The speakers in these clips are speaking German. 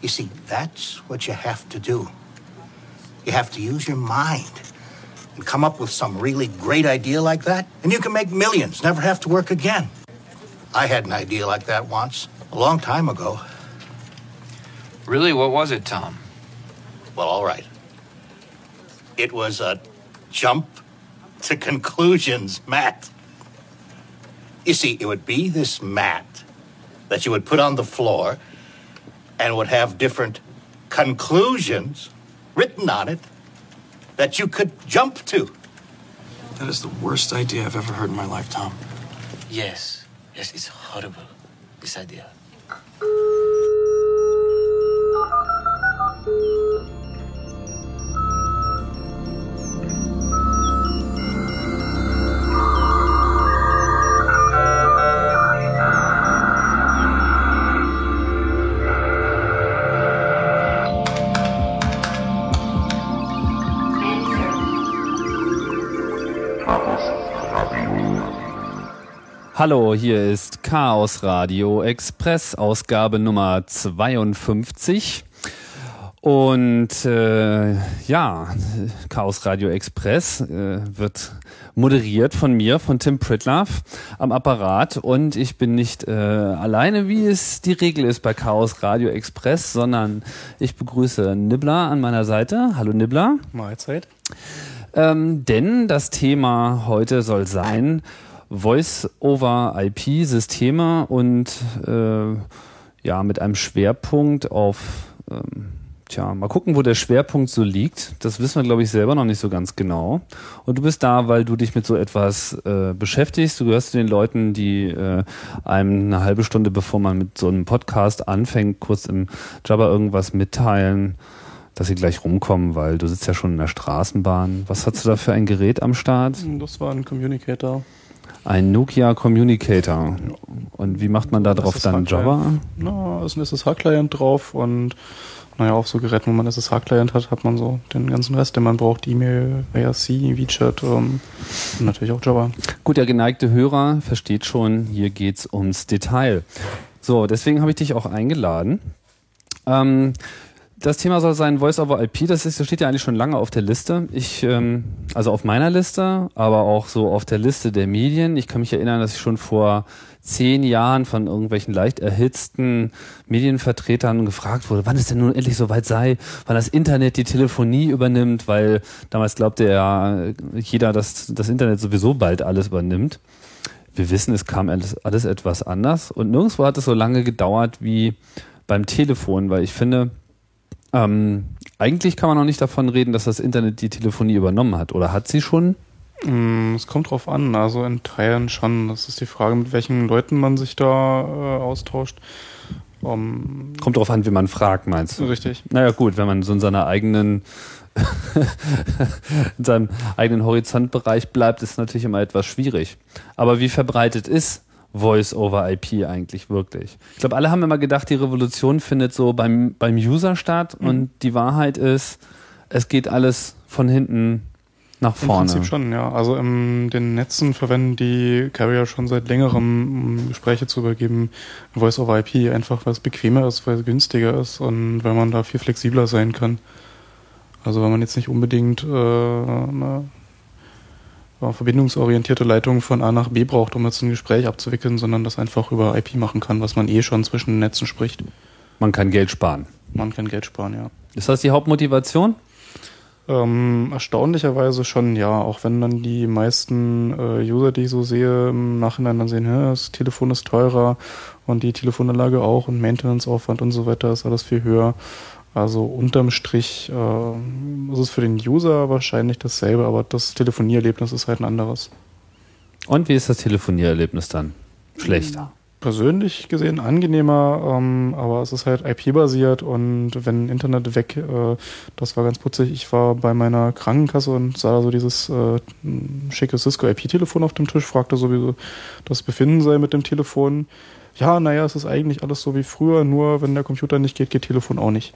You see, that's what you have to do. You have to use your mind and come up with some really great idea like that, and you can make millions, never have to work again. I had an idea like that once, a long time ago. Really? What was it, Tom? Well, all right. It was a jump to conclusions Matt. You see, it would be this mat that you would put on the floor and would have different conclusions written on it that you could jump to. That is the worst idea I've ever heard in my life, Tom. Yes. Yes, it's horrible, this idea. Hallo, hier ist Chaos Radio Express, Ausgabe Nummer 52. Und äh, ja, Chaos Radio Express äh, wird moderiert von mir, von Tim Pritlaff am Apparat. Und ich bin nicht äh, alleine, wie es die Regel ist bei Chaos Radio Express, sondern ich begrüße Nibbler an meiner Seite. Hallo Nibbler. Mahlzeit. Ähm, denn das Thema heute soll sein, Voice-over-IP-Systeme und äh, ja, mit einem Schwerpunkt auf, ähm, tja, mal gucken, wo der Schwerpunkt so liegt. Das wissen wir, glaube ich, selber noch nicht so ganz genau. Und du bist da, weil du dich mit so etwas äh, beschäftigst. Du gehörst zu den Leuten, die äh, einem eine halbe Stunde, bevor man mit so einem Podcast anfängt, kurz im Jabber irgendwas mitteilen dass sie gleich rumkommen, weil du sitzt ja schon in der Straßenbahn. Was hast du da für ein Gerät am Start? Das war ein Communicator. Ein Nokia Communicator. Und wie macht man da drauf dann Java? Na, ist ein SSH-Client drauf und naja, auf so Geräten, wo man SSH-Client hat, hat man so den ganzen Rest, den man braucht. E-Mail, IRC, WeChat ähm, und natürlich auch Java. Gut, der geneigte Hörer versteht schon, hier geht's ums Detail. So, deswegen habe ich dich auch eingeladen. Ähm, das Thema soll sein Voice over IP. Das, ist, das steht ja eigentlich schon lange auf der Liste. Ich, ähm, also auf meiner Liste, aber auch so auf der Liste der Medien. Ich kann mich erinnern, dass ich schon vor zehn Jahren von irgendwelchen leicht erhitzten Medienvertretern gefragt wurde, wann es denn nun endlich soweit sei, wann das Internet die Telefonie übernimmt, weil damals glaubte ja jeder, dass das Internet sowieso bald alles übernimmt. Wir wissen, es kam alles, alles etwas anders und nirgendwo hat es so lange gedauert wie beim Telefon, weil ich finde, ähm, eigentlich kann man noch nicht davon reden, dass das Internet die Telefonie übernommen hat. Oder hat sie schon? Mm, es kommt drauf an, also in Teilen schon. Das ist die Frage, mit welchen Leuten man sich da äh, austauscht. Um, kommt drauf an, wie man fragt, meinst du? Richtig. Naja, gut, wenn man so in seiner eigenen in seinem eigenen Horizontbereich bleibt, ist natürlich immer etwas schwierig. Aber wie verbreitet ist Voice over IP eigentlich wirklich. Ich glaube, alle haben immer gedacht, die Revolution findet so beim, beim User statt mhm. und die Wahrheit ist, es geht alles von hinten nach vorne. Im Prinzip schon, ja. Also in den Netzen verwenden die Carrier schon seit längerem, um Gespräche zu übergeben, Voice over IP, einfach weil es bequemer ist, weil es günstiger ist und weil man da viel flexibler sein kann. Also wenn man jetzt nicht unbedingt äh, eine verbindungsorientierte Leitungen von A nach B braucht, um jetzt ein Gespräch abzuwickeln, sondern das einfach über IP machen kann, was man eh schon zwischen den Netzen spricht. Man kann Geld sparen. Man kann Geld sparen, ja. Ist das die Hauptmotivation? Ähm, erstaunlicherweise schon, ja. Auch wenn dann die meisten äh, User, die ich so sehe, im Nachhinein dann sehen, das Telefon ist teurer und die Telefonanlage auch und Maintenance-Aufwand und so weiter ist alles viel höher. Also unterm Strich äh, ist es für den User wahrscheinlich dasselbe, aber das Telefoniererlebnis ist halt ein anderes. Und wie ist das Telefoniererlebnis dann? Schlechter? Persönlich gesehen angenehmer, ähm, aber es ist halt IP-basiert und wenn Internet weg, äh, das war ganz putzig. Ich war bei meiner Krankenkasse und sah so dieses äh, schicke Cisco IP-Telefon auf dem Tisch, fragte so, wie das Befinden sei mit dem Telefon ja, naja, es ist eigentlich alles so wie früher, nur wenn der Computer nicht geht, geht Telefon auch nicht.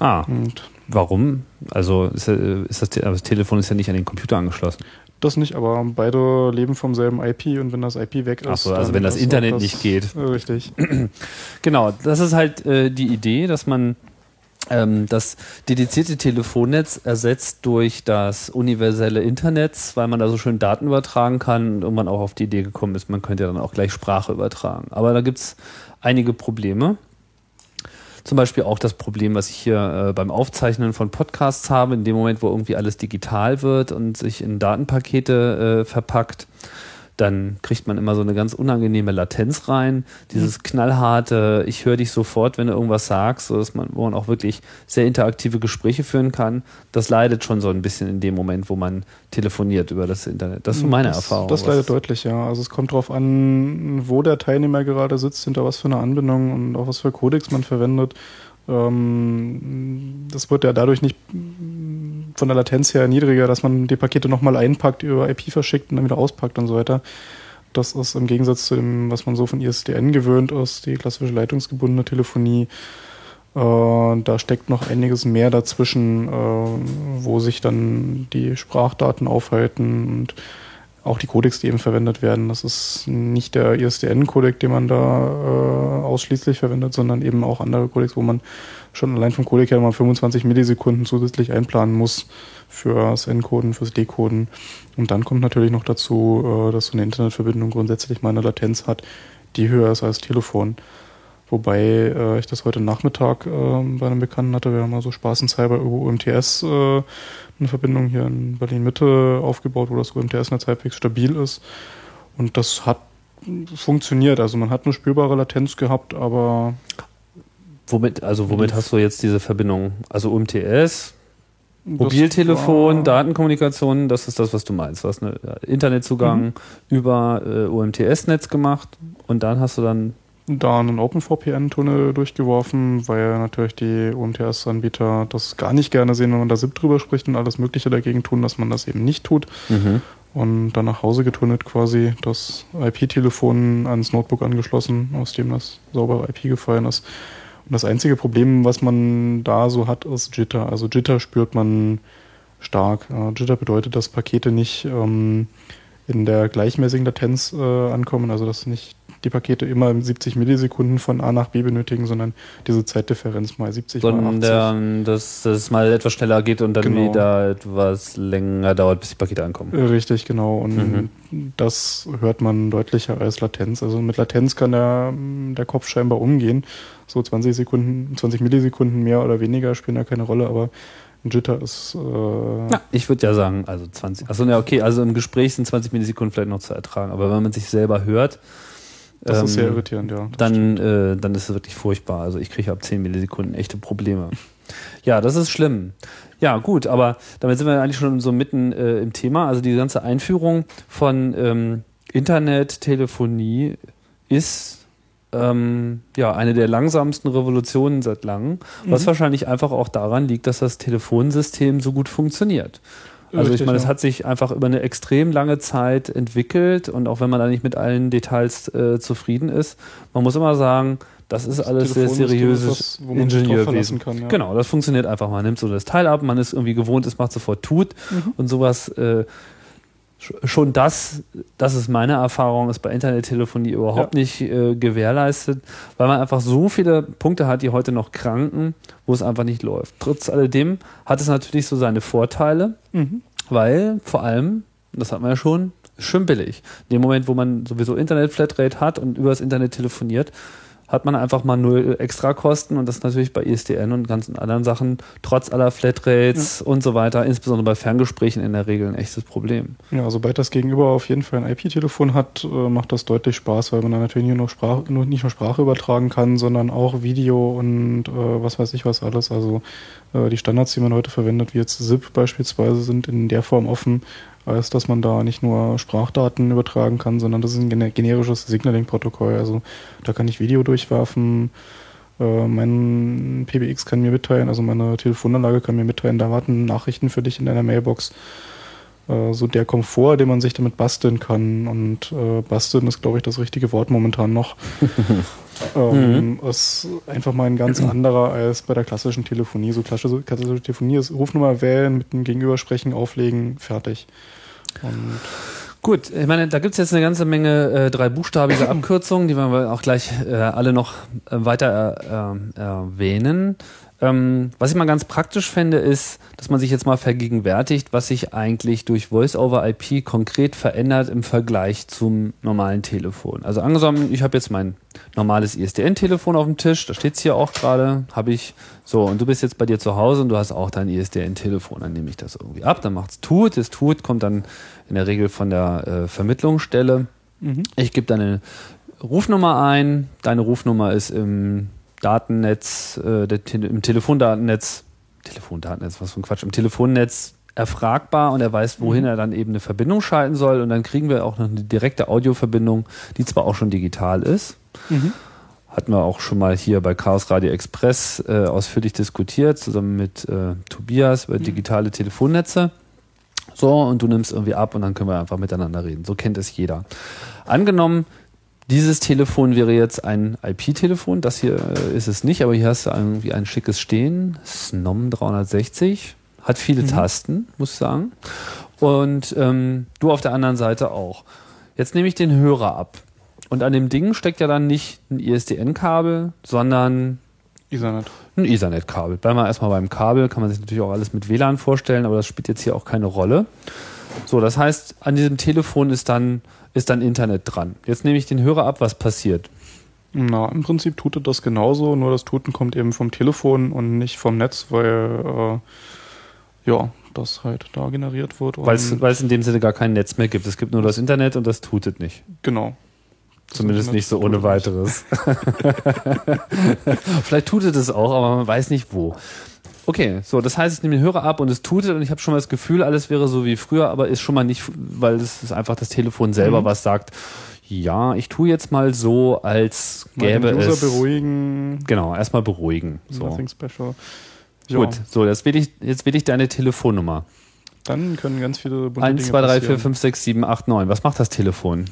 Ah. Und warum? Also ist, ist das, das, Telefon ist ja nicht an den Computer angeschlossen. Das nicht, aber beide leben vom selben IP und wenn das IP weg ist. Ach so, also wenn das Internet auch nicht geht. Äh, Richtig. Genau, das ist halt äh, die Idee, dass man ähm, das dedizierte Telefonnetz ersetzt durch das universelle Internet, weil man da so schön Daten übertragen kann und man auch auf die Idee gekommen ist, man könnte ja dann auch gleich Sprache übertragen. Aber da gibt's einige Probleme. Zum Beispiel auch das Problem, was ich hier äh, beim Aufzeichnen von Podcasts habe, in dem Moment, wo irgendwie alles digital wird und sich in Datenpakete äh, verpackt, dann kriegt man immer so eine ganz unangenehme Latenz rein. Dieses knallharte, ich höre dich sofort, wenn du irgendwas sagst, so dass man, wo man auch wirklich sehr interaktive Gespräche führen kann. Das leidet schon so ein bisschen in dem Moment, wo man telefoniert über das Internet. Das ist so meine das, Erfahrung. Das leidet deutlich, ja. Also es kommt darauf an, wo der Teilnehmer gerade sitzt, hinter was für eine Anbindung und auch was für Codex man verwendet. Ähm, das wird ja dadurch nicht von der Latenz her niedriger, dass man die Pakete nochmal einpackt, über IP verschickt und dann wieder auspackt und so weiter. Das ist im Gegensatz zu dem, was man so von ISDN gewöhnt ist, die klassische leitungsgebundene Telefonie. Äh, da steckt noch einiges mehr dazwischen, äh, wo sich dann die Sprachdaten aufhalten und auch die Codecs, die eben verwendet werden. Das ist nicht der ISDN-Codec, den man da äh, ausschließlich verwendet, sondern eben auch andere Codecs, wo man schon allein vom Codec her mal 25 Millisekunden zusätzlich einplanen muss fürs Encoden, fürs Decoden. Und dann kommt natürlich noch dazu, äh, dass so eine Internetverbindung grundsätzlich mal eine Latenz hat, die höher ist als Telefon. Wobei äh, ich das heute Nachmittag äh, bei einem Bekannten hatte. Wir haben mal so spaßenshalber über UMTS äh, eine Verbindung hier in Berlin-Mitte aufgebaut, wo das UMTS-Netz halbwegs stabil ist. Und das hat funktioniert. Also man hat eine spürbare Latenz gehabt, aber Womit, also womit hast du jetzt diese Verbindung? Also UMTS, Mobiltelefon, Datenkommunikation, das ist das, was du meinst. Du hast einen Internetzugang über äh, UMTS-Netz gemacht und dann hast du dann da einen OpenVPN-Tunnel durchgeworfen, weil natürlich die UMTS-Anbieter das gar nicht gerne sehen, wenn man da SIP drüber spricht und alles Mögliche dagegen tun, dass man das eben nicht tut. Und dann nach Hause getunnelt quasi das IP-Telefon ans Notebook angeschlossen, aus dem das saubere IP gefallen ist. Und das einzige Problem, was man da so hat, ist Jitter. Also Jitter spürt man stark. Jitter bedeutet, dass Pakete nicht ähm, in der gleichmäßigen Latenz äh, ankommen, also dass nicht die Pakete immer 70 Millisekunden von A nach B benötigen, sondern diese Zeitdifferenz mal 70 mal 80. sondern dass es mal etwas schneller geht und dann Genau. wieder etwas länger dauert, bis die Pakete ankommen. Äh, Richtig, genau. Und Mhm. das hört man deutlicher als Latenz. Also mit Latenz kann der, der Kopf scheinbar umgehen. So 20 Sekunden, 20 Millisekunden mehr oder weniger spielen da keine Rolle, aber ein Jitter ist äh, Ja, ich würde ja sagen, also 20. Achso, ja, okay, also im Gespräch sind 20 Millisekunden vielleicht noch zu ertragen, aber wenn man sich selber hört, das ist ähm, sehr irritierend, ja. Dann, äh, dann ist es wirklich furchtbar. Also ich kriege ab 10 Millisekunden echte Probleme. Ja, das ist schlimm. Ja, gut, aber damit sind wir eigentlich schon so mitten äh, im Thema. Also die ganze Einführung von ähm, Internet, Telefonie ist ähm, ja eine der langsamsten Revolutionen seit langem, was wahrscheinlich einfach auch daran liegt, dass das Telefonsystem so gut funktioniert. Also ich Richtig, meine, es ja. hat sich einfach über eine extrem lange Zeit entwickelt und auch wenn man da nicht mit allen Details äh, zufrieden ist, man muss immer sagen, das ist alles sehr seriöses Ingenieurwesen. ja. Genau, das funktioniert einfach. Man nimmt so das Teil ab, man ist irgendwie gewohnt, es macht sofort tut Mhm. und sowas. Äh, schon das, das ist meine Erfahrung, ist bei Internettelefonie überhaupt nicht äh, gewährleistet, weil man einfach so viele Punkte hat, die heute noch kranken, wo es einfach nicht läuft. Trotz alledem hat es natürlich so seine Vorteile, Mhm. weil vor allem, das hat man ja schon, schön billig. In dem Moment, wo man sowieso Internet-Flatrate hat und über das Internet telefoniert, hat man einfach mal null Extrakosten und das ist natürlich bei ISDN und ganzen anderen Sachen trotz aller Flatrates und so weiter, insbesondere bei Ferngesprächen in der Regel ein echtes Problem. Ja, sobald das Gegenüber auf jeden Fall ein IP-Telefon hat, äh, macht das deutlich Spaß, weil man dann natürlich nicht nur, Sprache, nicht nur Sprache übertragen kann, sondern auch Video und äh, was weiß ich was alles. Also äh, die Standards, die man heute verwendet, wie jetzt ZIP beispielsweise, sind in der Form offen, als dass man da nicht nur Sprachdaten übertragen kann, sondern das ist ein gener- generisches Signaling-Protokoll. Also da kann ich Video durchwerfen, äh, mein PBX kann mir mitteilen, also meine Telefonanlage kann mir mitteilen, da warten Nachrichten für dich in deiner Mailbox äh, so der Komfort, den man sich damit basteln kann. Und äh, basteln ist, glaube ich, das richtige Wort momentan noch. ähm, Ist einfach mal ein ganz anderer als bei der klassischen Telefonie. So klassische, klassische Telefonie ist Rufnummer wählen, mit dem Gegenüber sprechen, auflegen, fertig. Und Gut, ich meine, da gibt's jetzt eine ganze Menge äh, dreibuchstabige Abkürzungen, die wir auch gleich äh, alle noch äh, weiter äh, äh, erwähnen. Ähm, was ich mal ganz praktisch fände, ist, dass man sich jetzt mal vergegenwärtigt, was sich eigentlich durch Voice-over-IP konkret verändert im Vergleich zum normalen Telefon. Also angenommen, ich habe jetzt mein normales ISDN-Telefon auf dem Tisch, da steht's hier auch gerade, habe ich so, und du bist jetzt bei dir zu Hause und du hast auch dein ISDN-Telefon, dann nehme ich das irgendwie ab, dann macht's tut, das tut, kommt dann in der Regel von der äh, Vermittlungsstelle. Ich gebe deine Rufnummer ein, deine Rufnummer ist im Datennetz, äh, im Telefondatennetz, Telefondatennetz, was für ein Quatsch, im Telefonnetz erfragbar und er weiß, wohin er dann eben eine Verbindung schalten soll und dann kriegen wir auch noch eine direkte Audioverbindung, die zwar auch schon digital ist, hatten wir auch schon mal hier bei Chaos Radio Express äh, ausführlich diskutiert, zusammen mit äh, Tobias über digitale Telefonnetze. So, und du nimmst irgendwie ab und dann können wir einfach miteinander reden. So kennt es jeder. Angenommen, dieses Telefon wäre jetzt ein IP-Telefon. Das hier äh, ist es nicht, aber hier hast du irgendwie ein schickes Stehen. Snom 360. Hat viele Tasten, muss ich sagen. Und ähm, du auf der anderen Seite auch. Jetzt nehme ich den Hörer ab. Und an dem Ding steckt ja dann nicht ein ISDN-Kabel, sondern Ethernet. ein Ethernet-Kabel. Bleiben wir erstmal beim Kabel, kann man sich natürlich auch alles mit WLAN vorstellen, aber das spielt jetzt hier auch keine Rolle. So, das heißt, an diesem Telefon ist dann, ist dann Internet dran. Jetzt nehme ich den Hörer ab, was passiert? Na, im Prinzip tutet das genauso, nur das Tuten kommt eben vom Telefon und nicht vom Netz, weil äh, ja, das halt da generiert wird. Weil es in dem Sinne gar kein Netz mehr gibt. Es gibt nur das Internet und das tutet nicht. genau. Zumindest nicht so ohne weiteres. Vielleicht tutet es auch, aber man weiß nicht wo. Okay, so, das heißt, ich nehme den Hörer ab und es tutet und ich habe schon mal das Gefühl, alles wäre so wie früher, aber ist schon mal nicht, weil es ist einfach das Telefon selber, Mhm. was sagt, ja, ich tue jetzt mal so, als Mal den gäbe User es. beruhigen. Genau, erstmal beruhigen. So. Nothing special. Ja, Gut, so, jetzt wähle ich, jetzt wähle ich deine Telefonnummer. Dann können ganz viele bunte 1, Dinge 2, 3, 4, passieren. 5, 6, 7, 8, 9. Was macht das Telefon?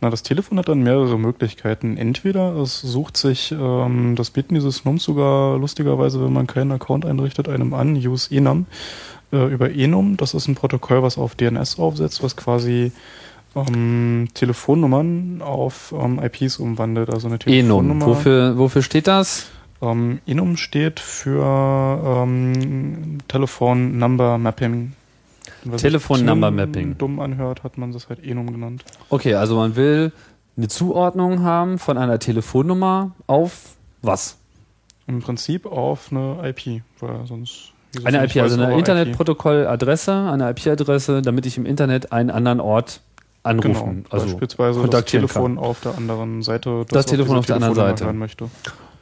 Na, das Telefon hat dann mehrere Möglichkeiten. Entweder es sucht sich, ähm, das bieten diese Snums sogar lustigerweise, wenn man keinen Account einrichtet, einem an, use enum, äh, über enum. Das ist ein Protokoll, was auf DNS aufsetzt, was quasi ähm, Telefonnummern auf ähm, IPs umwandelt. Also eine Enum. Telefonnummer. Wofür, wofür steht das? Ähm, enum steht für ähm, Telefon Number Mapping. Was sich Telefon zu Number Mapping. dumm anhört, hat man das halt enum genannt. Okay, also man will eine Zuordnung haben von einer Telefonnummer auf was? Im Prinzip auf eine IP, weil sonst. Eine IP, also eine Internetprotokolladresse, eine IP-Adresse, damit ich im Internet einen anderen Ort anrufen, Genau, also beispielsweise das Telefon kann. auf der anderen Seite. Das Telefon diese auf der anderen Seite. Möchte.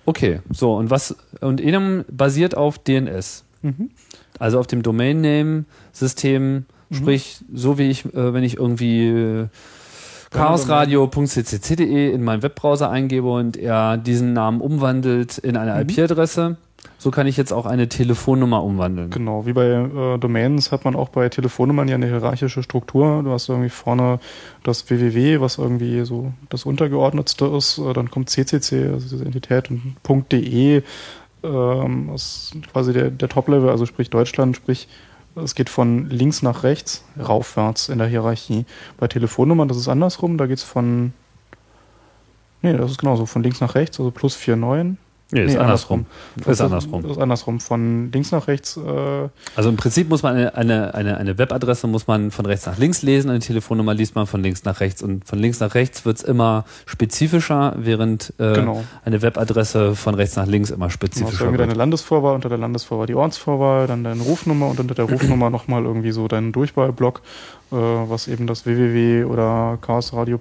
Okay, so und was und Enum basiert auf DNS. Mhm. Also auf dem Domain Name System, sprich so wie ich äh, wenn ich irgendwie äh, chaosradio.ccc.de in meinen Webbrowser eingebe und er diesen Namen umwandelt in eine IP-Adresse, so kann ich jetzt auch eine Telefonnummer umwandeln. Genau, wie bei äh, Domains hat man auch bei Telefonnummern ja eine hierarchische Struktur. Du hast irgendwie vorne das www, was irgendwie so das untergeordnetste ist. Äh, dann kommt CCC, also diese Entität, und .de ähm, ist quasi der, der Top-Level, also sprich Deutschland, sprich es geht von links nach rechts raufwärts in der Hierarchie. Bei Telefonnummern, das ist andersrum, da geht es von Nee, das ist genauso, von links nach rechts, also plus 49. Nee, ist Nee, andersrum. andersrum. Ist andersrum. Ist andersrum. Von links nach rechts äh, Also im Prinzip muss man eine, eine, eine, eine Webadresse muss man von rechts nach links lesen, eine Telefonnummer liest man von links nach rechts und von links nach rechts wird's immer spezifischer, während äh, Genau. eine Webadresse von rechts nach links immer hast spezifischer irgendwie deine wird. Landesvorwahl, unter der Landesvorwahl die Ortsvorwahl, dann deine Rufnummer und unter der Rufnummer nochmal irgendwie so deinen Durchwahlblock, äh, was eben das www oder chaosradio.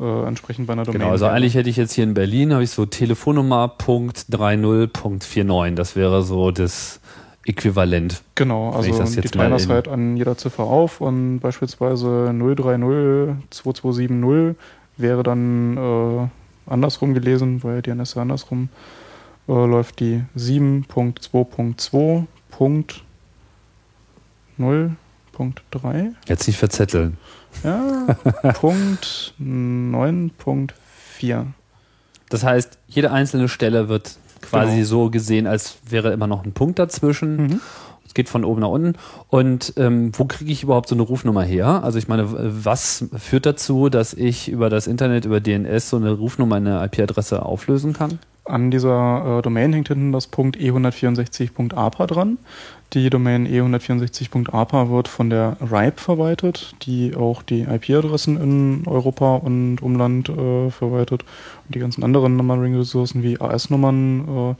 Äh, entsprechend bei einer Domain Genau, also eigentlich hätte ich jetzt hier in Berlin, habe ich so Telefonnummer.30.49. Das wäre so das Äquivalent. Genau, also das die in- halt an jeder Ziffer auf und beispielsweise 030-2270 wäre dann äh, andersrum gelesen, weil DNS ja andersrum äh, läuft die 7.2.2.0.3 Jetzt nicht verzetteln. Ja, Punkt 9.4 Das heißt, jede einzelne Stelle wird quasi Genau. so gesehen, als wäre immer noch ein Punkt dazwischen. Mhm. Es geht von oben nach unten. Und ähm, wo kriege ich überhaupt so eine Rufnummer her? Also ich meine, was führt dazu, dass ich über das Internet, über DNS so eine Rufnummer, eine IP-Adresse auflösen kann? An dieser äh, Domain hängt hinten das Punkt e164.apa dran. Die Domain e164.apa wird von der RIPE verwaltet, die auch die IP-Adressen in Europa und Umland äh, verwaltet und die ganzen anderen Numbering-Ressourcen wie AS-Nummern. Äh,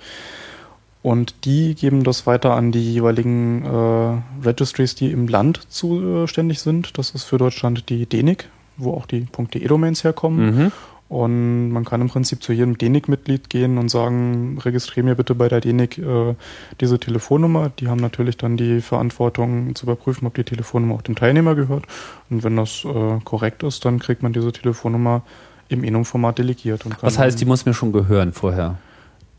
und die geben das weiter an die jeweiligen äh, Registries, die im Land zuständig sind. Das ist für Deutschland die DENIC, wo auch die .de-Domains herkommen. Mhm. Und man kann im Prinzip zu jedem DENIC-Mitglied gehen und sagen, registriere mir bitte bei der DENIC äh, diese Telefonnummer. Die haben natürlich dann die Verantwortung zu überprüfen, ob die Telefonnummer auch dem Teilnehmer gehört. Und wenn das äh, korrekt ist, dann kriegt man diese Telefonnummer im Enum-Format delegiert. Was heißt, die muss mir schon gehören vorher?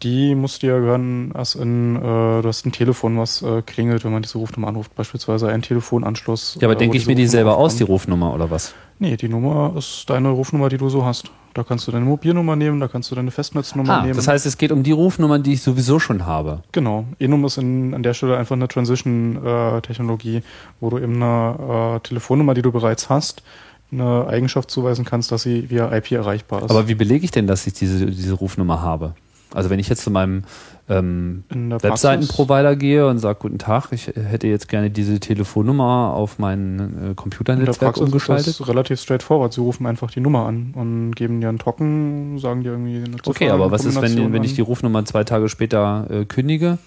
die muss dir gehören, als in, äh, du hast ein Telefon, was äh, klingelt, wenn man diese Rufnummer anruft. Beispielsweise ein Telefonanschluss. Ja, aber äh, denke ich mir die selber aus, die Rufnummer oder was? Nee, die Nummer ist deine Rufnummer, die du so hast. Da kannst du deine Mobilnummer nehmen, da kannst du deine Festnetznummer Ah, nehmen. das heißt, es geht um die Rufnummern, die ich sowieso schon habe. Genau. Enum ist in, an der Stelle einfach eine Transition-Technologie, wo du eben eine äh, Telefonnummer, die du bereits hast, eine Eigenschaft zuweisen kannst, dass sie via IP erreichbar ist. Aber wie belege ich denn, dass ich diese, diese Rufnummer habe? Also wenn ich jetzt zu meinem ähm, Webseitenprovider gehe und sage, guten Tag, ich hätte jetzt gerne diese Telefonnummer auf mein äh, Computernetzwerk ist umgeschaltet. das relativ straightforward. Sie rufen einfach die Nummer an und geben dir einen Token, sagen dir irgendwie eine Ziffer, Okay, aber was ist, wenn, wenn ich die. Rufnummer zwei Tage später äh, kündige?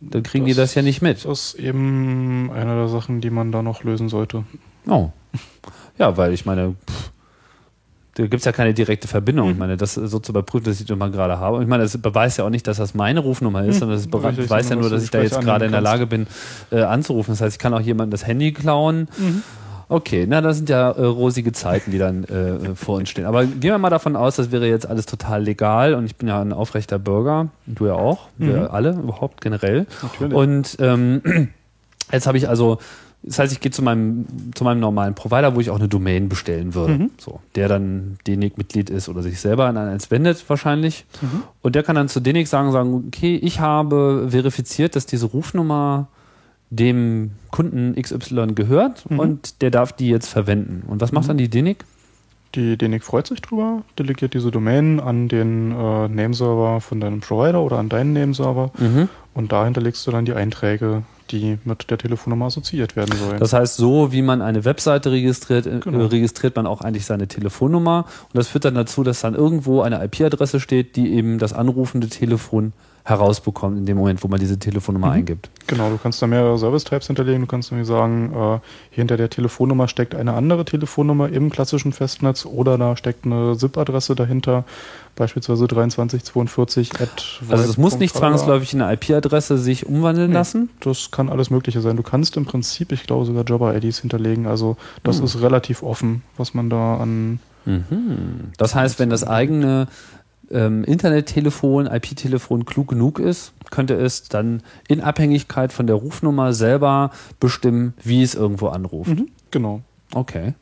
Dann kriegen die das ja nicht mit. Das ist eben eine der Sachen, die man da noch lösen sollte. Oh. Ja, weil ich meine, pff, da gibt's ja keine direkte Verbindung. Mhm. Ich meine, das so zu überprüfen, dass ich die Nummer gerade habe. Und ich meine, das beweist ja auch nicht, dass das meine Rufnummer ist, Mhm. sondern das beweist ja nur, dass ich da jetzt gerade in der Lage bin, äh, anzurufen. Das heißt, ich kann auch jemandem das Handy klauen. Okay, na, das sind ja äh, rosige Zeiten, die dann äh, vor uns stehen. Aber gehen wir mal davon aus, das wäre jetzt alles total legal und ich bin ja ein aufrechter Bürger, du ja auch, wir alle überhaupt generell. Natürlich. Und ähm, jetzt habe ich also, das heißt, ich gehe zu meinem, zu meinem normalen Provider, wo ich auch eine Domain bestellen würde. So, der dann DENIC-Mitglied ist oder sich selber an eins wendet wahrscheinlich. Und der kann dann zu DENIC sagen, sagen, okay, ich habe verifiziert, dass diese Rufnummer dem Kunden XY gehört und der darf die jetzt verwenden. Und was macht dann die DENIC? Die DENIC freut sich drüber, delegiert diese Domain an den äh, Nameserver von deinem Provider oder an deinen Nameserver und da hinterlegst du dann die Einträge, die mit der Telefonnummer assoziiert werden sollen. Das heißt, so wie man eine Webseite registriert, äh, Genau. registriert man auch eigentlich seine Telefonnummer. Und das führt dann dazu, dass dann irgendwo eine IP-Adresse steht, die eben das anrufende Telefon herausbekommt in dem Moment, wo man diese Telefonnummer Mhm. eingibt. Genau, du kannst da mehrere Service-Types hinterlegen. Du kannst nämlich sagen, äh, hinter der Telefonnummer steckt eine andere Telefonnummer im klassischen Festnetz oder da steckt eine SIP-Adresse dahinter, beispielsweise 2342 at Also es muss nicht zwangsläufig in eine IP-Adresse sich umwandeln Nee. lassen. Das kann alles Mögliche sein. Du kannst im Prinzip, ich glaube, sogar Jobber-IDs hinterlegen. Also das Hm. ist relativ offen, was man da an Mhm. Das heißt, wenn das eigene ähm, Internettelefon, IP-Telefon klug genug ist, könnte es dann in Abhängigkeit von der Rufnummer selber bestimmen, wie es irgendwo anruft. Genau. Okay.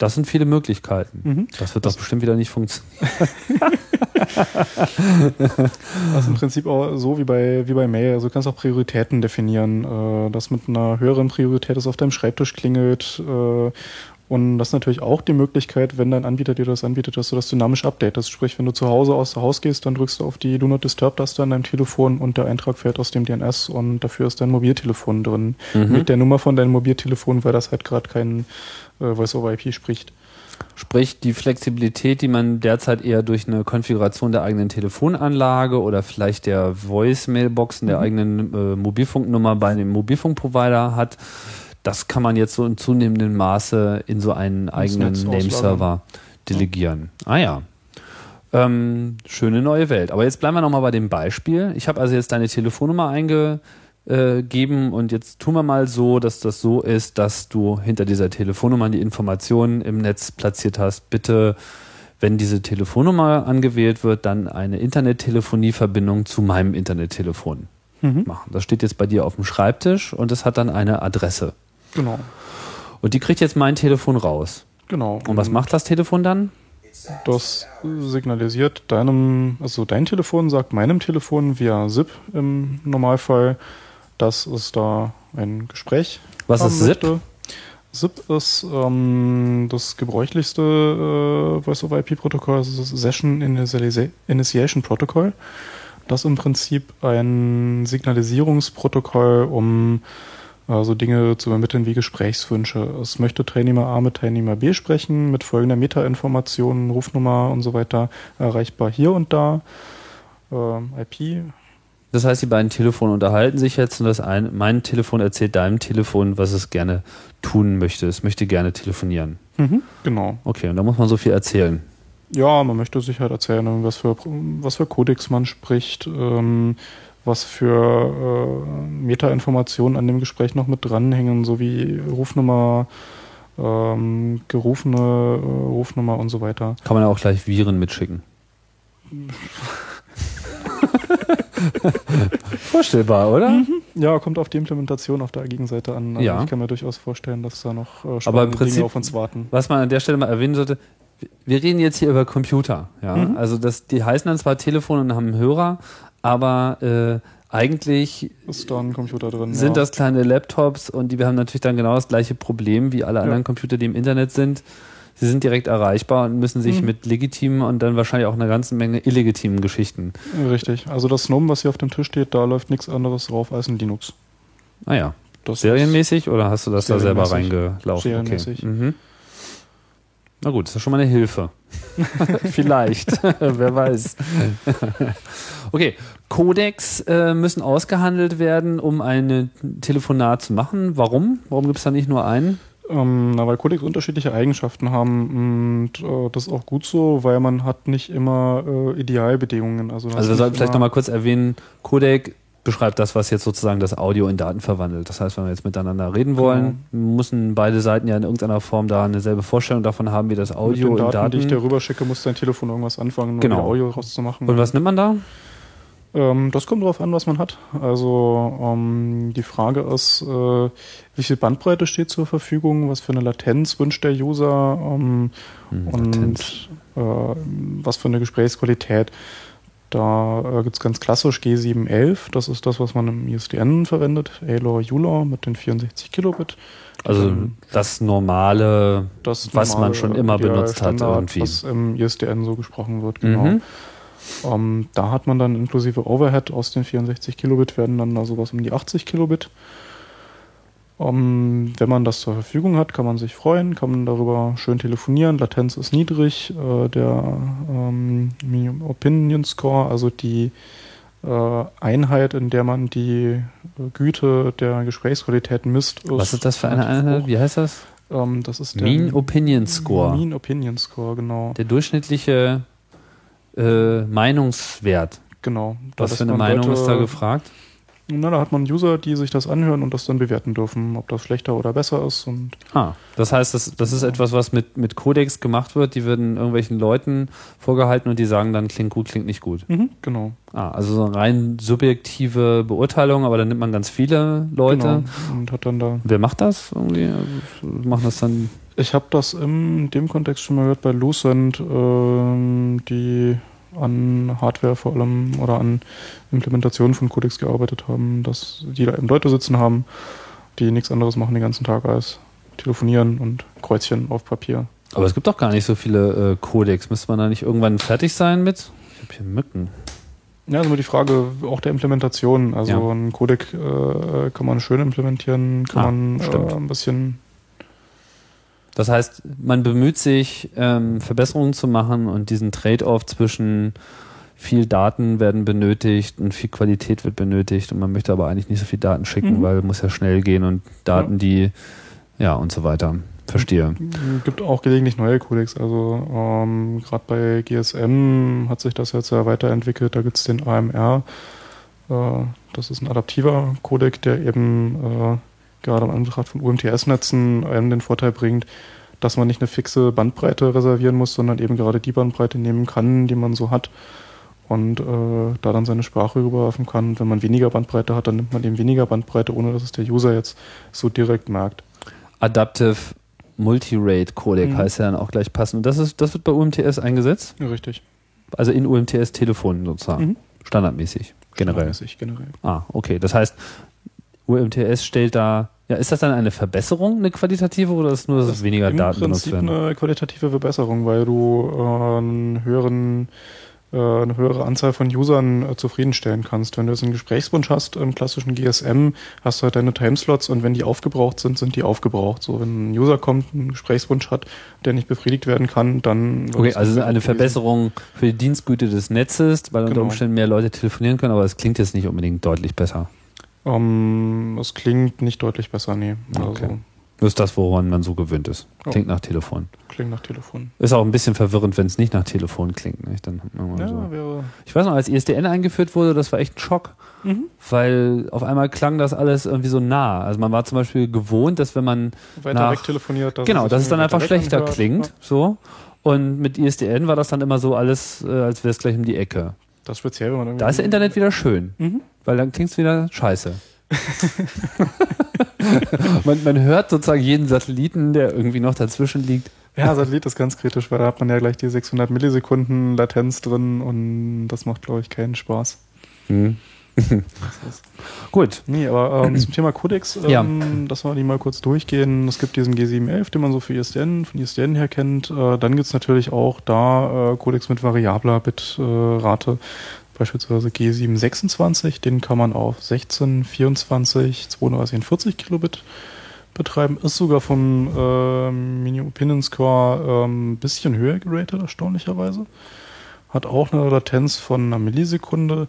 Das sind viele Möglichkeiten. Mhm. Das wird doch bestimmt wieder nicht funktionieren. Das ist im Prinzip auch so wie bei, wie bei Mail. Also du kannst auch Prioritäten definieren. Äh, das mit einer höheren Priorität ist auf deinem Schreibtisch klingelt. Äh, und das ist natürlich auch die Möglichkeit, wenn dein Anbieter dir das anbietet, dass du das dynamisch updatest. Sprich, wenn du zu Hause aus dem Haus gehst, dann drückst du auf die Do Not Disturb-Taste an deinem Telefon und der Eintrag fährt aus dem DNS und dafür ist dein Mobiltelefon drin. Mit der Nummer von deinem Mobiltelefon, weil das halt gerade kein äh, Voice-over-IP spricht. Sprich, die Flexibilität, die man derzeit eher durch eine Konfiguration der eigenen Telefonanlage oder vielleicht der Voice-Mailboxen der eigenen äh, Mobilfunknummer bei einem Mobilfunkprovider hat, das kann man jetzt so in zunehmendem Maße in so einen eigenen. Nameserver delegieren. Ah ja. Ähm, schöne neue Welt. Aber jetzt bleiben wir nochmal bei dem Beispiel. Ich habe also jetzt deine Telefonnummer eingegeben und jetzt tun wir mal so, dass das so ist, dass du hinter dieser Telefonnummer die Informationen im Netz platziert hast. Bitte, wenn diese Telefonnummer angewählt wird, dann eine Internettelefonieverbindung zu meinem Internettelefon machen. Das steht jetzt bei dir auf dem Schreibtisch und es hat dann eine Adresse. Genau. Und die kriegt jetzt mein Telefon raus. Genau. Und was macht das Telefon dann? Das signalisiert deinem, also dein Telefon sagt meinem Telefon via SIP im Normalfall, dass es da ein Gespräch Was ist SIP? SIP ist ähm, das gebräuchlichste äh, Voice-over-IP-Protokoll, also das Session Initiation Protocol. Das ist im Prinzip ein Signalisierungsprotokoll, um äh, so Dinge zu übermitteln wie Gesprächswünsche. Es möchte Teilnehmer A mit Teilnehmer B sprechen, mit folgender Metainformation, Rufnummer und so weiter, erreichbar hier und da. Ähm, IP Das heißt, die beiden Telefone unterhalten sich jetzt und das ein, mein Telefon erzählt deinem Telefon, was es gerne tun möchte. Es möchte gerne telefonieren. Genau. Okay, und da muss man so viel erzählen. Ja, man möchte sich halt erzählen, was für, was für Codex man spricht, ähm, was für äh, Metainformationen an dem Gespräch noch mit dranhängen, sowie Rufnummer, ähm, gerufene äh, Rufnummer und so weiter. Kann man ja auch gleich Viren mitschicken. Vorstellbar, oder? Ja, kommt auf die Implementation auf der Gegenseite an. Also Ja. Ich kann mir durchaus vorstellen, dass da noch äh, Aber im spannende Prinzip- Dinge auf uns warten. Was man an der Stelle mal erwähnen sollte, wir reden jetzt hier über Computer. Ja? Mhm. Also das, die heißen dann zwar Telefon und haben einen Hörer, aber äh, eigentlich drin? sind ja. das kleine Laptops und die wir haben natürlich dann genau das gleiche Problem wie alle Ja. anderen Computer, die im Internet sind. Sie sind direkt erreichbar und müssen sich Mhm. mit legitimen und dann wahrscheinlich auch einer ganzen Menge illegitimen Geschichten. Richtig. Also das Gnome, was hier auf dem Tisch steht, da läuft nichts anderes drauf als ein Linux. Ah ja. Das Serienmäßig oder hast du das da selber reingelaufen? Serienmäßig. Okay. Mhm. Na gut, das ist schon mal eine Hilfe. Vielleicht, wer weiß. okay, Codex äh, müssen ausgehandelt werden, um ein Telefonat zu machen. Warum? Warum gibt es da nicht nur einen? Ähm, na, weil Codecs unterschiedliche Eigenschaften haben und äh, das ist auch gut so, weil man hat nicht immer äh, Idealbedingungen. Also, Also wir sollten vielleicht nochmal kurz erwähnen, Codec beschreibt das, was jetzt sozusagen das Audio in Daten verwandelt. Das heißt, wenn wir jetzt miteinander reden wollen, müssen beide Seiten ja in irgendeiner Form da eine selbe Vorstellung davon haben, wie das mit Audio den in Daten, Daten... die ich dir rüberschicke, muss dein Telefon irgendwas anfangen, um Genau. Audio rauszumachen. Und was nimmt man da? Ähm, das kommt drauf an, was man hat. Also ähm, die Frage ist, äh, wie viel Bandbreite steht zur Verfügung, was für eine Latenz wünscht der User ähm, Hm, und äh, was für eine Gesprächsqualität. Da äh, gibt es ganz klassisch G711, das ist das, was man im ISDN verwendet, ALOR, ULOR mit den 64 Kilobit. Also Ähm, das normale, das was man normale schon immer benutzt hat Standard, irgendwie. Was im ISDN so gesprochen wird, genau. Mhm. Ähm, da hat man dann inklusive Overhead aus den 64 Kilobit werden dann da sowas um die 80 Kilobit. Ähm, wenn man das zur Verfügung hat, kann man sich freuen, kann man darüber schön telefonieren. Latenz ist niedrig. Äh, der ähm, Opinion Score, also die äh, Einheit, in der man die äh, Güte der Gesprächsqualität misst. was ist das für eine Einheit? Wie heißt das? Ähm, das ist der Mean Opinion Score. Mean Opinion Score, genau. Der durchschnittliche äh, Meinungswert. genau. Da Was für eine Meinung Leute- ist da gefragt? Na, da hat man User, die sich das anhören und das dann bewerten dürfen, ob das schlechter oder besser ist. Und Ah, das heißt, das, das ist etwas, was mit, mit Codex gemacht wird. Die werden irgendwelchen Leuten vorgehalten und die sagen dann, klingt gut, klingt nicht gut. genau. Ah, also so eine rein subjektive Beurteilung, aber dann nimmt man ganz viele Leute. Genau. Und hat dann da. Wer macht das irgendwie? Also, machen das dann Ich habe das in dem Kontext schon mal gehört bei Lucent, ähm, die an Hardware vor allem oder an Implementationen von Codecs gearbeitet haben, dass die da eben Leute sitzen haben, die nichts anderes machen den ganzen Tag als telefonieren und Kreuzchen auf Papier. Aber es gibt doch gar nicht so viele äh, Codecs. Müsste man da nicht irgendwann fertig sein mit? Ich habe hier Mücken. Ja, also nur die Frage auch der Implementation. Also Ja. ein Codec äh, kann man schön implementieren, kann Ah, man äh, ein bisschen Das heißt, man bemüht sich, ähm, Verbesserungen zu machen und diesen Trade-off zwischen viel Daten werden benötigt und viel Qualität wird benötigt und man möchte aber eigentlich nicht so viel Daten schicken, Mhm. weil muss ja schnell gehen und Daten, Ja. die ja und so weiter. Verstehe. gibt auch gelegentlich neue Codecs. Also ähm, gerade bei GSM hat sich das jetzt ja weiterentwickelt. Da gibt es den AMR. Äh, das ist ein adaptiver Codec, der eben äh, gerade im Anbetracht von UMTS-Netzen einem den Vorteil bringt, dass man nicht eine fixe Bandbreite reservieren muss, sondern eben gerade die Bandbreite nehmen kann, die man so hat. Und äh, da dann seine Sprache rüberwerfen kann. Wenn man weniger Bandbreite hat, dann nimmt man eben weniger Bandbreite, ohne dass es der User jetzt so direkt merkt. Adaptive Multi-Rate Codec Mhm. heißt ja dann auch gleich passend. Und das, ist, das wird bei UMTS eingesetzt? Ja, richtig. Also in UMTS-Telefonen sozusagen. Mhm. Standardmäßig, generell. Standardmäßig, generell. Ah, okay. Das heißt, UMTS stellt da, ja, ist das dann eine Verbesserung, eine qualitative, oder ist es nur, dass es weniger Im Daten benutzt Prinzip werden? eine qualitative Verbesserung, weil du äh, einen höheren, äh, eine höhere Anzahl von Usern äh, zufriedenstellen kannst. Wenn du jetzt einen Gesprächswunsch hast im klassischen GSM, hast du halt deine Timeslots und wenn die aufgebraucht sind, sind die aufgebraucht. So, wenn ein User kommt, einen Gesprächswunsch hat, der nicht befriedigt werden kann, dann Okay, also eine. Verbesserung für die Dienstgüte des Netzes, weil unter Genau. Umständen mehr Leute telefonieren können, aber es klingt jetzt nicht unbedingt deutlich besser. Ähm, es klingt nicht deutlich besser, nee. Also, Okay. Das ist das, woran man so gewöhnt ist. Ja. Klingt nach Telefon. klingt nach Telefon. Ist auch ein bisschen verwirrend, wenn es nicht nach Telefon klingt. Nicht? Dann hat man mal Ja, so. wäre. Ich weiß noch, als ISDN eingeführt wurde, das war echt ein Schock, Mhm. weil auf einmal klang das alles irgendwie so nah. Also man war zum Beispiel gewohnt, dass wenn man Weiter nach- weg telefoniert. dass genau, dass es dann einfach schlechter anhört. klingt, so. Und mit ISDN war das dann immer so alles, äh, als wäre es gleich um die Ecke. Ja, das speziell, wenn man irgendwie. Da ist das Internet wieder schön, Mhm. Weil dann klingt es wieder scheiße. man, man hört sozusagen jeden Satelliten, der irgendwie noch dazwischen liegt. Ja, Satellit ist ganz kritisch, weil da hat man ja gleich die 600 Millisekunden Latenz drin und das macht, glaube ich, keinen Spaß. Hm. Gut. Nee, aber ähm, zum Thema Codex, ähm, Ja. dass wir die mal kurz durchgehen. Es gibt diesen G711, den man so für ISDN, von ISDN her kennt. Äh, dann gibt's natürlich auch da äh, Codex mit variabler Bitrate, beispielsweise G726. Den kann man auf 16, 24, 32 und 40 Kilobit betreiben. Ist sogar vom äh, Mini Opinion Score ein ähm, bisschen höher geratet, erstaunlicherweise. Hat auch eine Latenz von einer Millisekunde,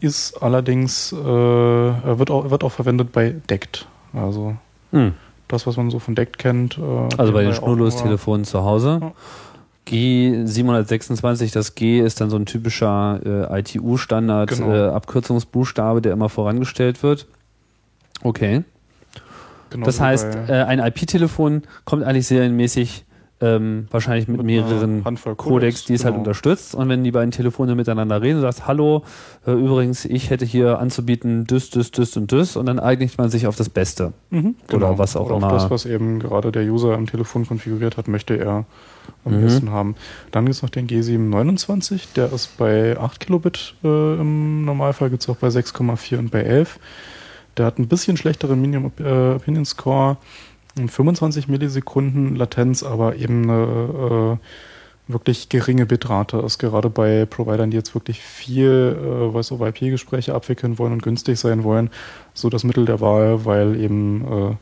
ist allerdings, äh, wird, auch, wird auch verwendet bei DECT. Also Hm. das, was man so von DECT kennt. Äh, Also bei den Schnurlostelefonen zu Hause. Ja. G726, das G ist dann so ein typischer äh, ITU-Standard, Genau. äh, Abkürzungsbuchstabe, der immer vorangestellt wird. Okay. Genau das heißt, äh, ein IP-Telefon kommt eigentlich serienmäßig ähm, wahrscheinlich mit, Mit mehreren Handvoll Codex, Codecs, die es halt genau. unterstützt. Und wenn die beiden Telefone miteinander reden, du sagst, hallo, äh, übrigens, ich hätte hier anzubieten, das, das, das und das, und dann einigt man sich auf das Beste. Mhm, oder was auch Oder immer. das, was eben gerade der User am Telefon konfiguriert hat, möchte er am Mhm. besten haben. Dann gibt es noch den G729, der ist bei 8 Kilobit äh, im Normalfall, gibt es auch bei 6,4 und bei 11. Der hat ein bisschen schlechteren Minimum äh, Opinion Score, 25 Millisekunden Latenz, aber eben eine äh, wirklich geringe Bitrate ist gerade bei Providern, die jetzt wirklich viel äh, Voice-over-IP-Gespräche abwickeln wollen und günstig sein wollen, so das Mittel der Wahl, weil eben äh,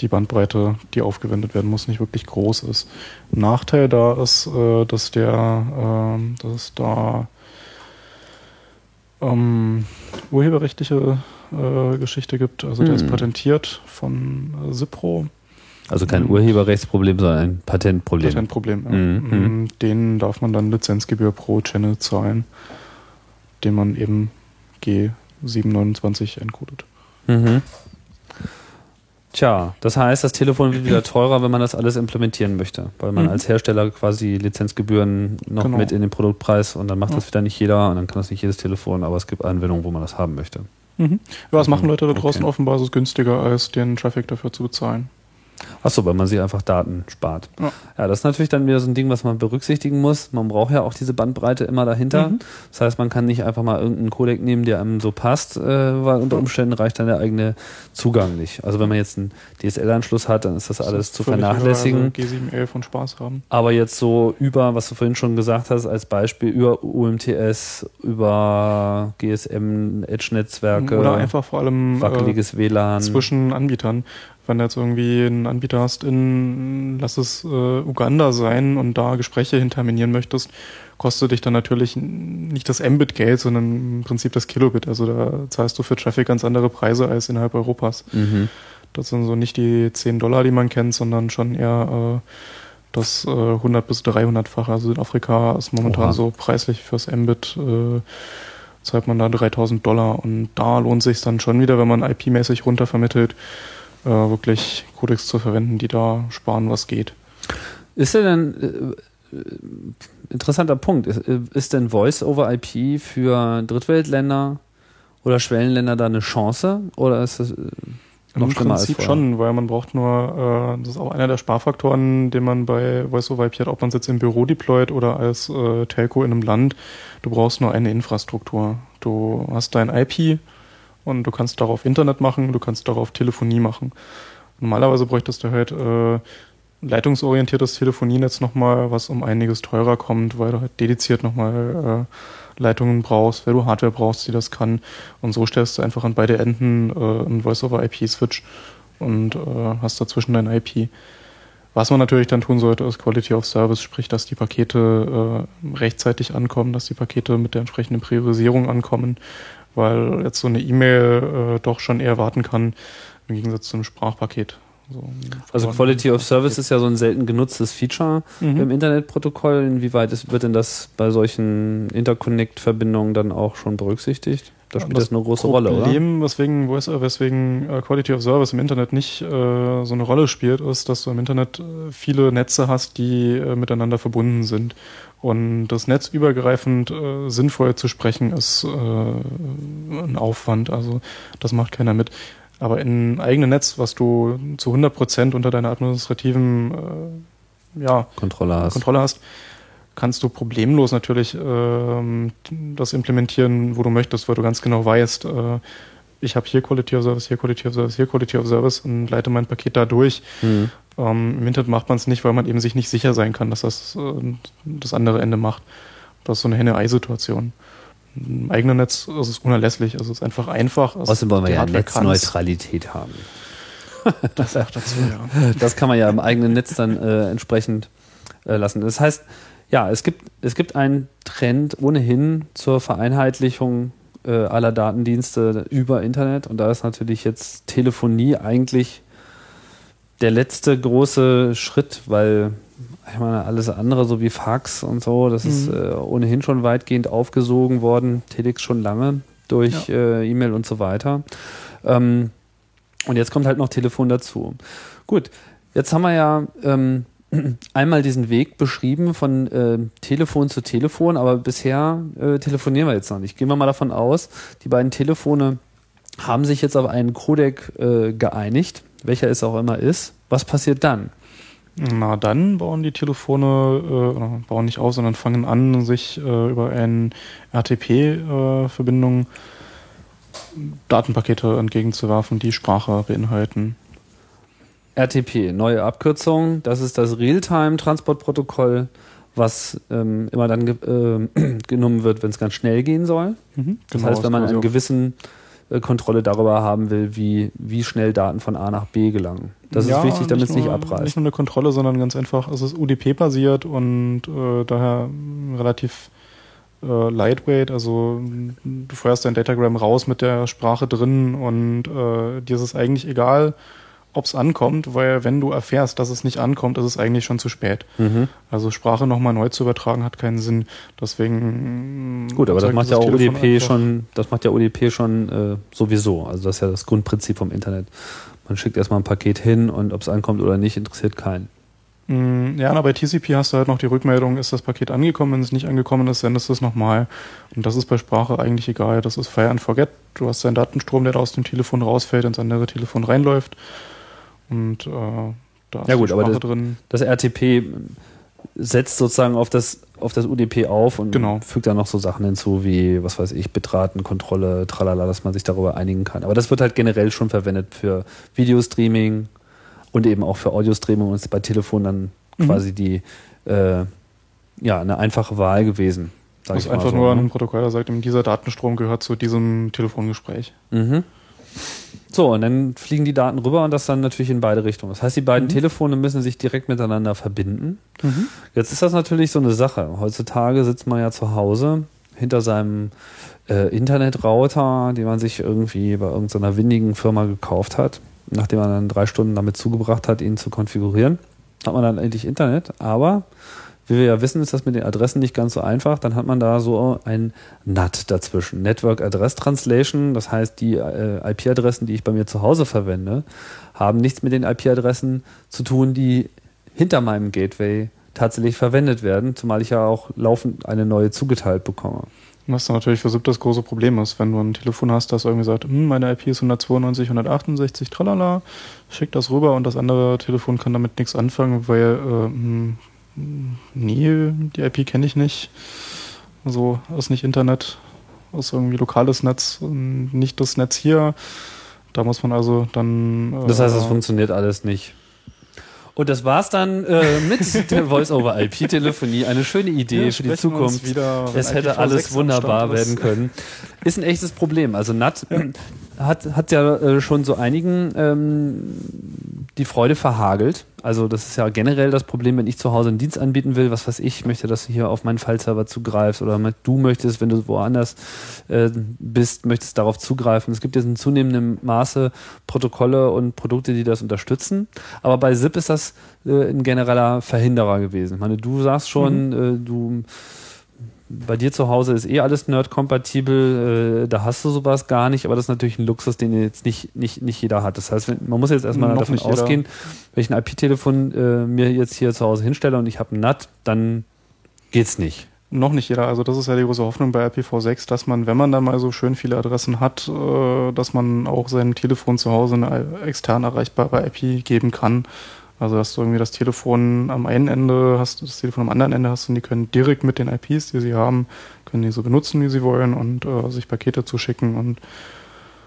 die Bandbreite, die aufgewendet werden muss, nicht wirklich groß ist. Nachteil da ist, äh, dass der, ähm, dass da ähm, urheberrechtliche äh, Geschichte gibt. Also der ist Hm. patentiert von äh, Cipro. Also kein Urheberrechtsproblem, sondern ein Patentproblem. Patentproblem. Ja. Mhm. Mhm. Den darf man dann Lizenzgebühr pro Channel zahlen, den man eben G729 encodet. Mhm. Tja, das heißt, das Telefon wird wieder teurer, wenn man das alles implementieren möchte, weil man Mhm. als Hersteller quasi Lizenzgebühren noch Genau. mit in den Produktpreis und dann macht das wieder nicht jeder und dann kann das nicht jedes Telefon, aber es gibt Anwendungen, wo man das haben möchte. Mhm. Ja, das machen Leute da draußen Okay. offenbar, es ist günstiger, als den Traffic dafür zu bezahlen. Achso, weil man sich einfach Daten spart. Ja. Ja, das ist natürlich dann wieder so ein Ding, was man berücksichtigen muss. Man braucht ja auch diese Bandbreite immer dahinter. Mhm. Das heißt, man kann nicht einfach mal irgendeinen Codec nehmen, der einem so passt, äh, weil unter Umständen reicht dann der eigene Zugang nicht. Also wenn man jetzt einen DSL-Anschluss hat, dann ist das alles zu Völlig vernachlässigen. egal, also G711 und Spaß haben. Aber jetzt so über, was du vorhin schon gesagt hast, als Beispiel über UMTS, über GSM, Edge-Netzwerke, Oder einfach vor allem äh, wackeliges WLAN. zwischen Anbietern. Wenn du jetzt irgendwie einen Anbieter hast in, lass es äh, Uganda sein und da Gespräche hinterminieren möchtest, kostet dich dann natürlich nicht das Mbit-Geld, sondern im Prinzip das Kilobit. Also da zahlst du für Traffic ganz andere Preise als innerhalb Europas. Mhm. Das sind so nicht die 10 Dollar, die man kennt, sondern schon eher äh, das äh, 100 bis 300-fache. Also Südafrika ist momentan Oha. so preislich fürs Mbit, äh, zahlt man da 3000 Dollar und da lohnt sich dann schon wieder, wenn man IP-mäßig runtervermittelt, äh, wirklich Codecs zu verwenden, die da sparen, was geht. Ist denn äh, äh, interessanter Punkt, ist, äh, ist denn Voice over IP für Drittweltländer oder Schwellenländer da eine Chance oder ist das äh, noch Im schlimmer Prinzip als vorher? schon, weil man braucht nur, äh, das ist auch einer der Sparfaktoren, den man bei Voice-over-IP hat, ob man es jetzt im Büro deployt oder als äh, Telco in einem Land. Du brauchst nur eine Infrastruktur. Du hast dein IP Und du kannst darauf Internet machen, du kannst darauf Telefonie machen. Normalerweise bräuchtest du halt äh, leitungsorientiertes Telefonienetz nochmal, was um einiges teurer kommt, weil du halt dediziert nochmal äh, Leitungen brauchst, weil du Hardware brauchst, die das kann. Und so stellst du einfach an beide Enden äh, einen Voice-over-IP-Switch und äh, hast dazwischen dein IP. Was man natürlich dann tun sollte, ist Quality of Service, sprich, dass die Pakete äh, rechtzeitig ankommen, dass die Pakete mit der entsprechenden Priorisierung ankommen, weil jetzt so eine E-Mail äh, doch schon eher warten kann, im Gegensatz zu einem Sprachpaket. So, Also Quality of Service ist ja so ein selten genutztes Feature Mhm. im Internetprotokoll. Inwieweit ist, wird denn das bei solchen Interconnect-Verbindungen dann auch schon berücksichtigt? Da spielt das, eine große Rolle, oder? Problem, weswegen, weswegen äh, Quality of Service im Internet nicht äh, so eine Rolle spielt, ist, dass du im Internet äh, viele Netze hast, die äh, miteinander verbunden sind. Und das Netz übergreifend äh, sinnvoll zu sprechen, ist äh, ein Aufwand. Also das macht keiner mit. Aber in einem eigenen Netz, was du zu 100% unter deiner administrativen äh, ja, Kontrolle hast. Kontrolle hast, kannst du problemlos natürlich ähm, das implementieren, wo du möchtest, weil du ganz genau weißt, äh, ich habe hier Quality of Service, hier Quality of Service, hier Quality of Service und leite mein Paket da durch. Mhm. Ähm, Im Internet macht man es nicht, weil man eben sich nicht sicher sein kann, dass das äh, das andere Ende macht. Das ist so eine Henne-Ei-Situation. Im eigenen Netz ist es unerlässlich, also es ist einfach einfach. Außerdem wollen wir ja. Netzneutralität haben. Das auch dazu, ja. Das kann man ja im eigenen Netz dann äh, entsprechend äh, lassen. Das heißt, ja, es gibt, es gibt einen Trend ohnehin zur Vereinheitlichung äh, aller Datendienste über Internet und da ist natürlich jetzt Telefonie eigentlich der letzte große Schritt, weil ich meine, alles andere, so wie Fax und so, das ist Mhm. äh, ohnehin schon weitgehend aufgesogen worden, Telex schon lange durch äh, E-Mail und so weiter. Ähm, und jetzt kommt halt noch Telefon dazu. Gut, jetzt haben wir ja ähm, einmal diesen Weg beschrieben von äh, Telefon zu Telefon, aber bisher äh, telefonieren wir jetzt noch nicht. Gehen wir mal davon aus, die beiden Telefone haben sich jetzt auf einen Codec äh, geeinigt, welcher es auch immer ist. Was passiert dann? Na, dann bauen die Telefone, äh, bauen nicht auf, sondern fangen an, sich äh, über eine RTP-Verbindung Datenpakete entgegenzuwerfen, die Sprache beinhalten. RTP, neue Abkürzung, das ist das Realtime-Transportprotokoll, was ähm, immer dann ge äh, genommen wird, wenn es ganz schnell gehen soll. Mhm. Das heißt, wenn man eine eine gewissen äh, Kontrolle darüber haben will, wie, wie schnell Daten von A nach B gelangen. Das ist wichtig, damit es nicht abreißt. Nicht nur eine Kontrolle, sondern ganz einfach, es ist UDP-basiert und äh, daher relativ äh, lightweight. Also du feuerst dein Datagram raus mit der Sprache drin und äh, dir ist es eigentlich egal, ob es ankommt, weil wenn du erfährst, dass es nicht ankommt, ist es eigentlich schon zu spät. Mhm. Also Sprache nochmal neu zu übertragen hat keinen Sinn. Deswegen Gut, aber das macht ja auch einfach- schon, das macht ja UDP schon äh, sowieso. Also das ist ja das Grundprinzip vom Internet. Man schickt erstmal ein Paket hin und ob es ankommt oder nicht, interessiert keinen. Mm, Ja, na, bei TCP hast du halt noch die Rückmeldung, ist das Paket angekommen, wenn es nicht angekommen ist, sendest du es nochmal. Und das ist bei Sprache eigentlich egal. Das ist Fire and Forget. Du hast deinen Datenstrom, der da aus dem Telefon rausfällt, ins andere Telefon reinläuft. Und äh, da ist Ja gut, aber das- drin. Das RTP setzt sozusagen auf das, auf das UDP auf und Genau. fügt dann noch so Sachen hinzu wie, was weiß ich, Bitratenkontrolle, tralala, dass man sich darüber einigen kann. Aber das wird halt generell schon verwendet für Videostreaming und eben auch für Audiostreaming und ist bei Telefon dann Mhm. quasi die, äh, ja, eine einfache Wahl gewesen. sag Das ist einfach so, nur ne? ein Protokoll, der sagt, dieser Datenstrom gehört zu diesem Telefongespräch. Mhm. So, und dann fliegen die Daten rüber und das dann natürlich in beide Richtungen. Das heißt, die beiden Mhm. Telefone müssen sich direkt miteinander verbinden. Jetzt ist das natürlich so eine Sache. Heutzutage sitzt man ja zu Hause hinter seinem äh, Internetrouter, den man sich irgendwie bei irgendeiner windigen Firma gekauft hat, nachdem man dann drei Stunden damit zugebracht hat, ihn zu konfigurieren. Hat man dann endlich Internet, aber wie wir ja wissen, ist das mit den Adressen nicht ganz so einfach. Dann hat man da so ein NAT dazwischen. Network Address Translation. Das heißt, die äh, IP-Adressen, die ich bei mir zu Hause verwende, haben nichts mit den IP-Adressen zu tun, die hinter meinem Gateway tatsächlich verwendet werden, zumal ich ja auch laufend eine neue zugeteilt bekomme. Was dann natürlich für SIP das große Problem ist, wenn du ein Telefon hast, das irgendwie sagt, hm, meine IP ist 192, 168, tralala, schick das rüber und das andere Telefon kann damit nichts anfangen, weil, äh, hm, nee, die IP kenne ich nicht, so ist nicht Internet ist irgendwie lokales Netz, nicht das Netz hier. Da muss man also dann. Das heißt, es funktioniert alles nicht. Und das war's dann äh, mit der Voice-over-IP-Telefonie. Eine schöne Idee Wir für die Zukunft. wieder, es hätte IPv6 alles wunderbar werden können. Ist ein echtes Problem. Also NAT hat, hat ja äh, schon so einigen ähm, die Freude verhagelt. Also das ist ja generell das Problem, wenn ich zu Hause einen Dienst anbieten will, was weiß ich, möchte, dass du hier auf meinen File-Server zugreifst oder du möchtest, wenn du woanders äh, bist, möchtest darauf zugreifen. Es gibt jetzt in zunehmendem Maße Protokolle und Produkte, die das unterstützen. Aber bei SIP ist das äh, ein genereller Verhinderer gewesen. Ich meine, du sagst schon, äh, du bei dir zu Hause ist eh alles Nerd-kompatibel, äh, da hast du sowas gar nicht, aber das ist natürlich ein Luxus, den jetzt nicht, nicht, nicht jeder hat. Das heißt, man muss jetzt erstmal Noch davon ausgehen, wenn ich ein IP-Telefon äh, mir jetzt hier zu Hause hinstelle und ich habe ein NAT, dann geht's nicht. Noch nicht jeder. Also das ist ja die große Hoffnung bei IPv6, dass man, wenn man dann mal so schön viele Adressen hat, äh, dass man auch seinem Telefon zu Hause eine extern erreichbare IP geben kann. Also dass du irgendwie das Telefon am einen Ende hast, das Telefon am anderen Ende hast und die können direkt mit den IPs, die sie haben, können die so benutzen, wie sie wollen und äh, sich Pakete zuschicken und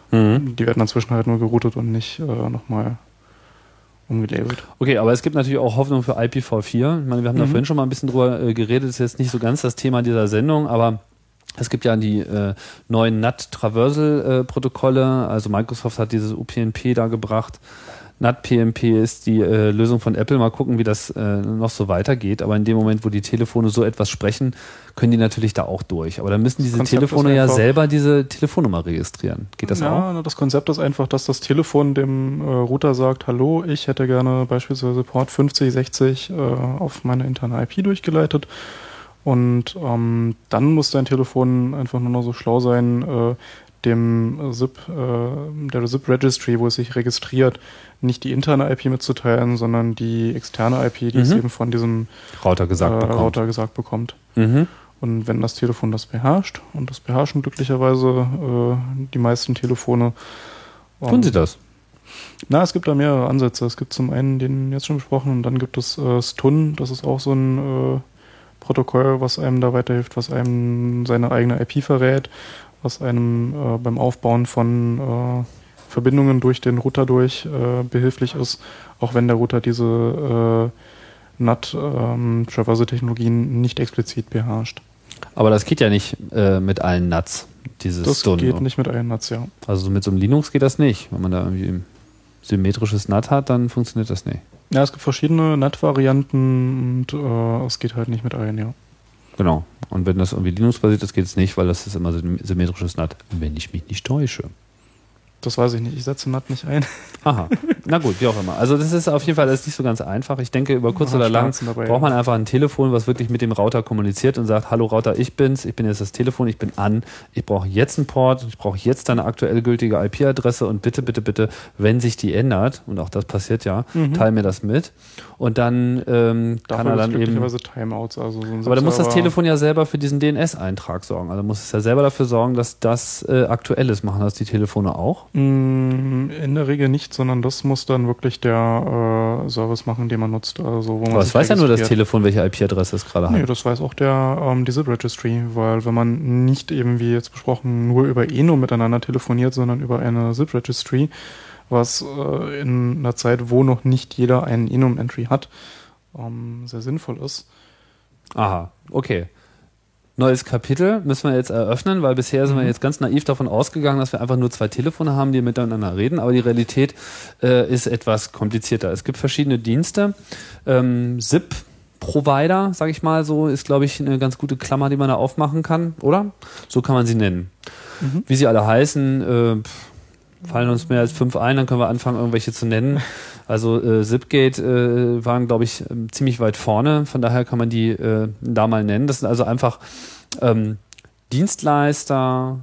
die werden dann zwischen halt nur geroutet und nicht äh, nochmal umgelabelt. Okay, aber es gibt natürlich auch Hoffnung für IPv4. Ich meine, wir haben da Mhm. vorhin schon mal ein bisschen drüber äh, geredet, das ist jetzt nicht so ganz das Thema dieser Sendung, aber es gibt ja die äh, neuen NAT-Traversal-Protokolle, also Microsoft hat dieses UPnP da gebracht. NAT-PMP ist die äh, Lösung von Apple. Mal gucken, wie das äh, noch so weitergeht. Aber in dem Moment, wo die Telefone so etwas sprechen, können die natürlich da auch durch. Aber dann müssen diese Telefone ja selber diese Telefonnummer registrieren. Geht das ja, auch? na, das Konzept ist einfach, dass das Telefon dem äh, Router sagt, hallo, ich hätte gerne beispielsweise Port 5060 äh, auf meine interne IP durchgeleitet. Und ähm, dann muss dein Telefon einfach nur noch so schlau sein, äh, dem SIP, äh, der SIP Registry, wo es sich registriert, nicht die interne IP mitzuteilen, sondern die externe IP, die es Mhm. eben von diesem Router gesagt äh, bekommt. Router gesagt bekommt. Mhm. Und wenn das Telefon das beherrscht, und das beherrschen glücklicherweise äh, die meisten Telefone. Tun ähm, sie das? Na, es gibt da mehrere Ansätze. Es gibt zum einen den jetzt schon besprochen und dann gibt es äh, Stun, das ist auch so ein äh, Protokoll, was einem da weiterhilft, was einem seine eigene IP verrät, was einem äh, beim Aufbauen von äh, Verbindungen durch den Router durch äh, behilflich ist, auch wenn der Router diese äh, NAT-Traversal-Technologien nicht explizit beherrscht. Aber das geht ja nicht äh, mit allen NATs, dieses Das Stun. geht nicht mit allen NATs, ja. Also mit so einem Linux geht das nicht. Wenn man da irgendwie ein symmetrisches NAT hat, dann funktioniert das nicht. Ja, es gibt verschiedene NAT-Varianten und äh, es geht halt nicht mit allen, ja. Genau. Und wenn das irgendwie Linux-basiert ist, geht es nicht, weil das ist immer symmetrisches NAT, wenn ich mich nicht täusche. Das weiß ich nicht. Ich setze NAT nicht ein. Aha. Na gut, wie auch immer. Also das ist auf jeden Fall das ist nicht so ganz einfach. Ich denke, über kurz Aha, oder lang dabei, braucht man einfach ein Telefon, was wirklich mit dem Router kommuniziert und sagt, hallo Router, ich bin's, ich bin jetzt das Telefon, ich bin an, ich brauche jetzt einen Port, ich brauche jetzt deine aktuell gültige IP-Adresse und bitte, bitte, bitte, wenn sich die ändert, und auch das passiert ja, teil mir das mit. Und dann ähm, kann er dann eben... Timeouts. Also so Aber dann muss das Telefon ja selber für diesen DNS-Eintrag sorgen. Also muss es ja selber dafür sorgen, dass das äh, aktuell ist. Machen das die Telefone auch? Mm, In der Regel nicht, sondern das muss dann wirklich der äh, Service machen, den man nutzt. Also, wo man Aber es weiß ja nur das. Telefon, welche IP-Adresse es gerade Nee, hat. das weiß auch der ähm, die SIP Registry, weil wenn man nicht eben wie jetzt besprochen nur über Eno miteinander telefoniert, sondern über eine SIP Registry, was äh, in einer Zeit, wo noch nicht jeder einen Enum Entry hat, ähm, sehr sinnvoll ist. Aha, okay. Neues Kapitel müssen wir jetzt eröffnen, weil bisher sind wir jetzt ganz naiv davon ausgegangen, dass wir einfach nur zwei Telefone haben, die miteinander reden. Aber die Realität äh, ist etwas komplizierter. Es gibt verschiedene Dienste. Ähm, SIP Provider, sage ich mal so, ist, glaube ich, eine ganz gute Klammer, die man da aufmachen kann, oder? So kann man sie nennen. Wie sie alle heißen, äh, fallen uns mehr als fünf ein, dann können wir anfangen, irgendwelche zu nennen. Also äh, Zipgate äh, waren, glaube ich, ähm, ziemlich weit vorne, von daher kann man die äh, da mal nennen. Das sind also einfach ähm, Dienstleister,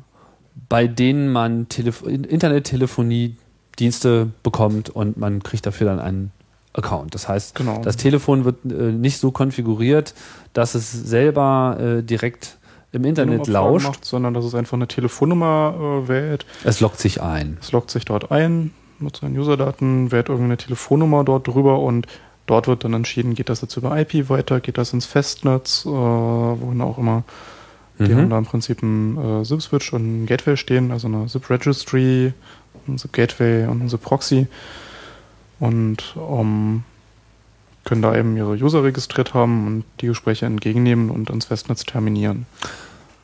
bei denen man Telef Internettelefonie-Dienste bekommt und man kriegt dafür dann einen Account. Das heißt, Genau. das Telefon wird äh, nicht so konfiguriert, dass es selber äh, direkt im Internet lauscht. Macht, sondern dass es einfach eine Telefonnummer äh, wählt. Es lockt sich ein. Es loggt sich dort ein mit seinen Userdaten, wählt irgendeine Telefonnummer dort drüber und dort wird dann entschieden, geht das jetzt über IP weiter, geht das ins Festnetz, äh, wohin auch immer Die Mhm. haben da im Prinzip einen äh, ZIP-Switch und einen Gateway stehen, also eine ZIP-Registry, ein ZIP-Gateway und ein ZIP-Proxy. Und ähm, können da eben ihre User registriert haben und die Gespräche entgegennehmen und ans Festnetz terminieren.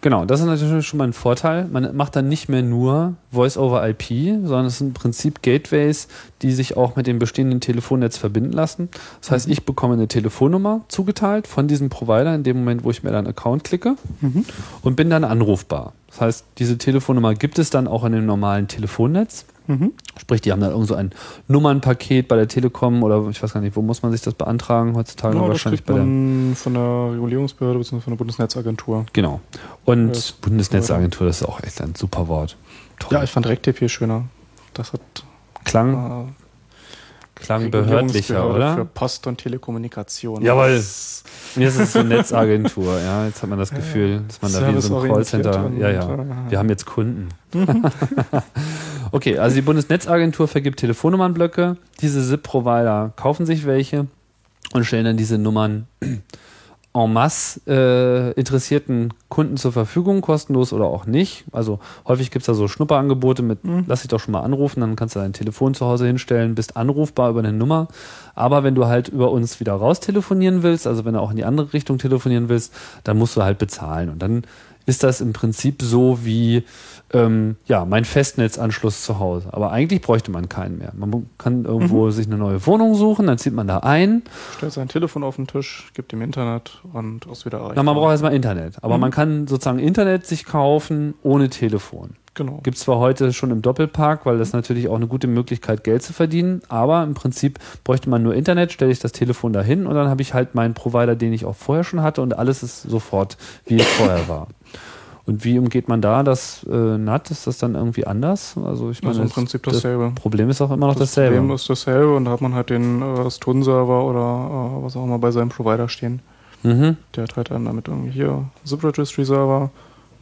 Genau, das ist natürlich schon mal ein Vorteil. Man macht dann nicht mehr nur Voice-over-IP, sondern es sind im Prinzip Gateways, die sich auch mit dem bestehenden Telefonnetz verbinden lassen. Das heißt, ich bekomme eine Telefonnummer zugeteilt von diesem Provider in dem Moment, wo ich mir dann Account klicke und bin dann anrufbar. Das heißt, diese Telefonnummer gibt es dann auch in dem normalen Telefonnetz. Mhm. Sprich, die haben dann irgend so ein Nummernpaket bei der Telekom oder ich weiß gar nicht, wo muss man sich das beantragen heutzutage? Ja, das wahrscheinlich kriegt bei der man von der Regulierungsbehörde bzw. von der Bundesnetzagentur. Genau. Und Das- Bundesnetzagentur, das ist auch echt ein super Wort. Toll. Ja, ich fand RecTP schöner. Das hat Klang, äh, klang behördlicher, Regulierungsbehörde Für oder? Post und Telekommunikation. Jawohl. Das- Mir ist es so Netzagentur, ja. Jetzt hat man das Gefühl, dass man da wie so Serviceorientiert Callcenter. Ja, ja. äh, Wir haben jetzt Kunden. okay, also die Bundesnetzagentur vergibt Telefonnummernblöcke. Diese SIP-Provider kaufen sich welche und stellen dann diese Nummern en masse äh, interessierten Kunden zur Verfügung, kostenlos oder auch nicht. Also häufig gibt es da so Schnupperangebote mit, lass dich doch schon mal anrufen, dann kannst du dein Telefon zu Hause hinstellen, bist anrufbar über eine Nummer. Aber wenn du halt über uns wieder raus telefonieren willst, also wenn du auch in die andere Richtung telefonieren willst, dann musst du halt bezahlen. Und dann ist das im Prinzip so wie ähm, ja, mein Festnetzanschluss zu Hause. Aber eigentlich bräuchte man keinen mehr. Man kann irgendwo sich eine neue Wohnung suchen, dann zieht man da ein. Stellt sein Telefon auf den Tisch, gibt ihm Internet und ist wieder erreichbar. Na, man braucht erstmal Internet. Aber man kann sozusagen Internet sich kaufen ohne Telefon. Genau. Gibt es zwar heute schon im Doppelpark, weil das natürlich auch eine gute Möglichkeit, Geld zu verdienen, aber im Prinzip bräuchte man nur Internet, stelle ich das Telefon dahin und dann habe ich halt meinen Provider, den ich auch vorher schon hatte und alles ist sofort, wie es vorher war. Und wie umgeht man da das äh, NAT? Ist das dann irgendwie anders? Also ich meine, Also im das- Prinzip das dasselbe. Problem ist auch immer noch Das dasselbe. Problem ist dasselbe und da hat man halt den äh, Stone-Server oder äh, was auch immer bei seinem Provider stehen. mhm. Der hat halt einem damit irgendwie hier ZIP-Registry-Server,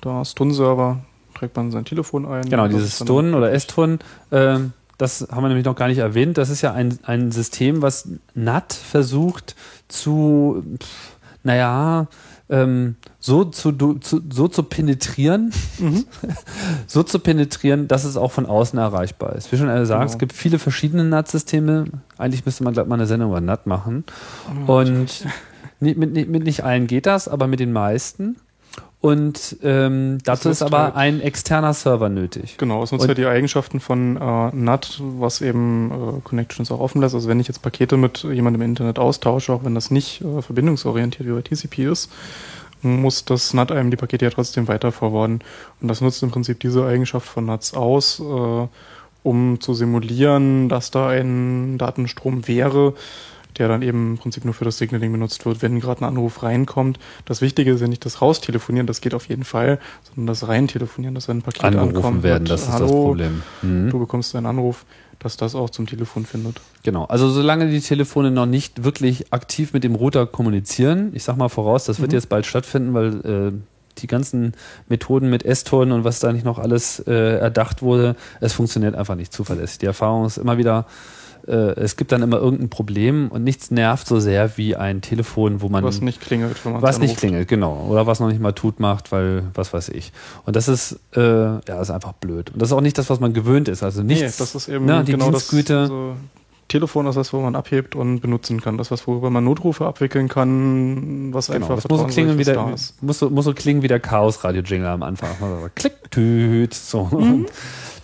da Stone-Server, trägt man sein Telefon ein. Genau, Das dieses dann- Stun oder S-Tun, ähm, das haben wir nämlich noch gar nicht erwähnt. Das ist ja ein, ein System, was NAT versucht zu, pff, naja, ähm, so zu, zu, so zu penetrieren, so zu penetrieren, dass es auch von außen erreichbar ist. Wie schon gesagt, Genau. es gibt viele verschiedene NAT-Systeme. Eigentlich müsste man gleich mal eine Sendung über NAT machen. Und ni- mit, mit, mit nicht allen geht das, aber mit den meisten. Und ähm, dazu ist aber halt- ein externer Server nötig. Genau, es nutzt Und- ja die Eigenschaften von äh, NAT, was eben äh, Connections auch offen lässt. Also wenn ich jetzt Pakete mit jemandem im Internet austausche, auch wenn das nicht äh, verbindungsorientiert wie bei TCP ist, muss das NAT einem die Pakete ja trotzdem weiter forwarden. Und das nutzt im Prinzip diese Eigenschaft von NATs aus, äh, um zu simulieren, dass da ein Datenstrom wäre, der dann eben im Prinzip nur für das Signaling benutzt wird, wenn gerade ein Anruf reinkommt. Das Wichtige ist ja nicht das Raustelefonieren, das geht auf jeden Fall, sondern das Reintelefonieren, dass wenn ein Paket Angerufen ankommt. werden, mit, das ist das Hallo, Problem. Mhm. Du bekommst einen Anruf, dass das auch zum Telefon findet. Genau. Also solange die Telefone noch nicht wirklich aktiv mit dem Router kommunizieren, ich sag mal voraus, das wird jetzt bald stattfinden, weil äh, die ganzen Methoden mit S-Tonen und was da nicht noch alles äh, erdacht wurde, es funktioniert einfach nicht zuverlässig. Die Erfahrung ist immer wieder, es gibt dann immer irgendein Problem und nichts nervt so sehr wie ein Telefon, wo man Was nicht klingelt, wenn man was nicht klingelt, genau. Oder was noch nicht mal tut macht, weil was weiß ich. Und das ist, äh, ja, ist einfach blöd. Und das ist auch nicht das, was man gewöhnt ist. Also Nee, nichts, das ist eben ne, die genau das. Dienstgüte. Also, Telefon ist das, wo man abhebt und benutzen kann. Das, was worüber man Notrufe abwickeln kann, was Genau, einfach das muss so klingen wie der, muss so, muss so klingen wie der Chaos-Radio-Jingle am Anfang. Klick, tüt, so.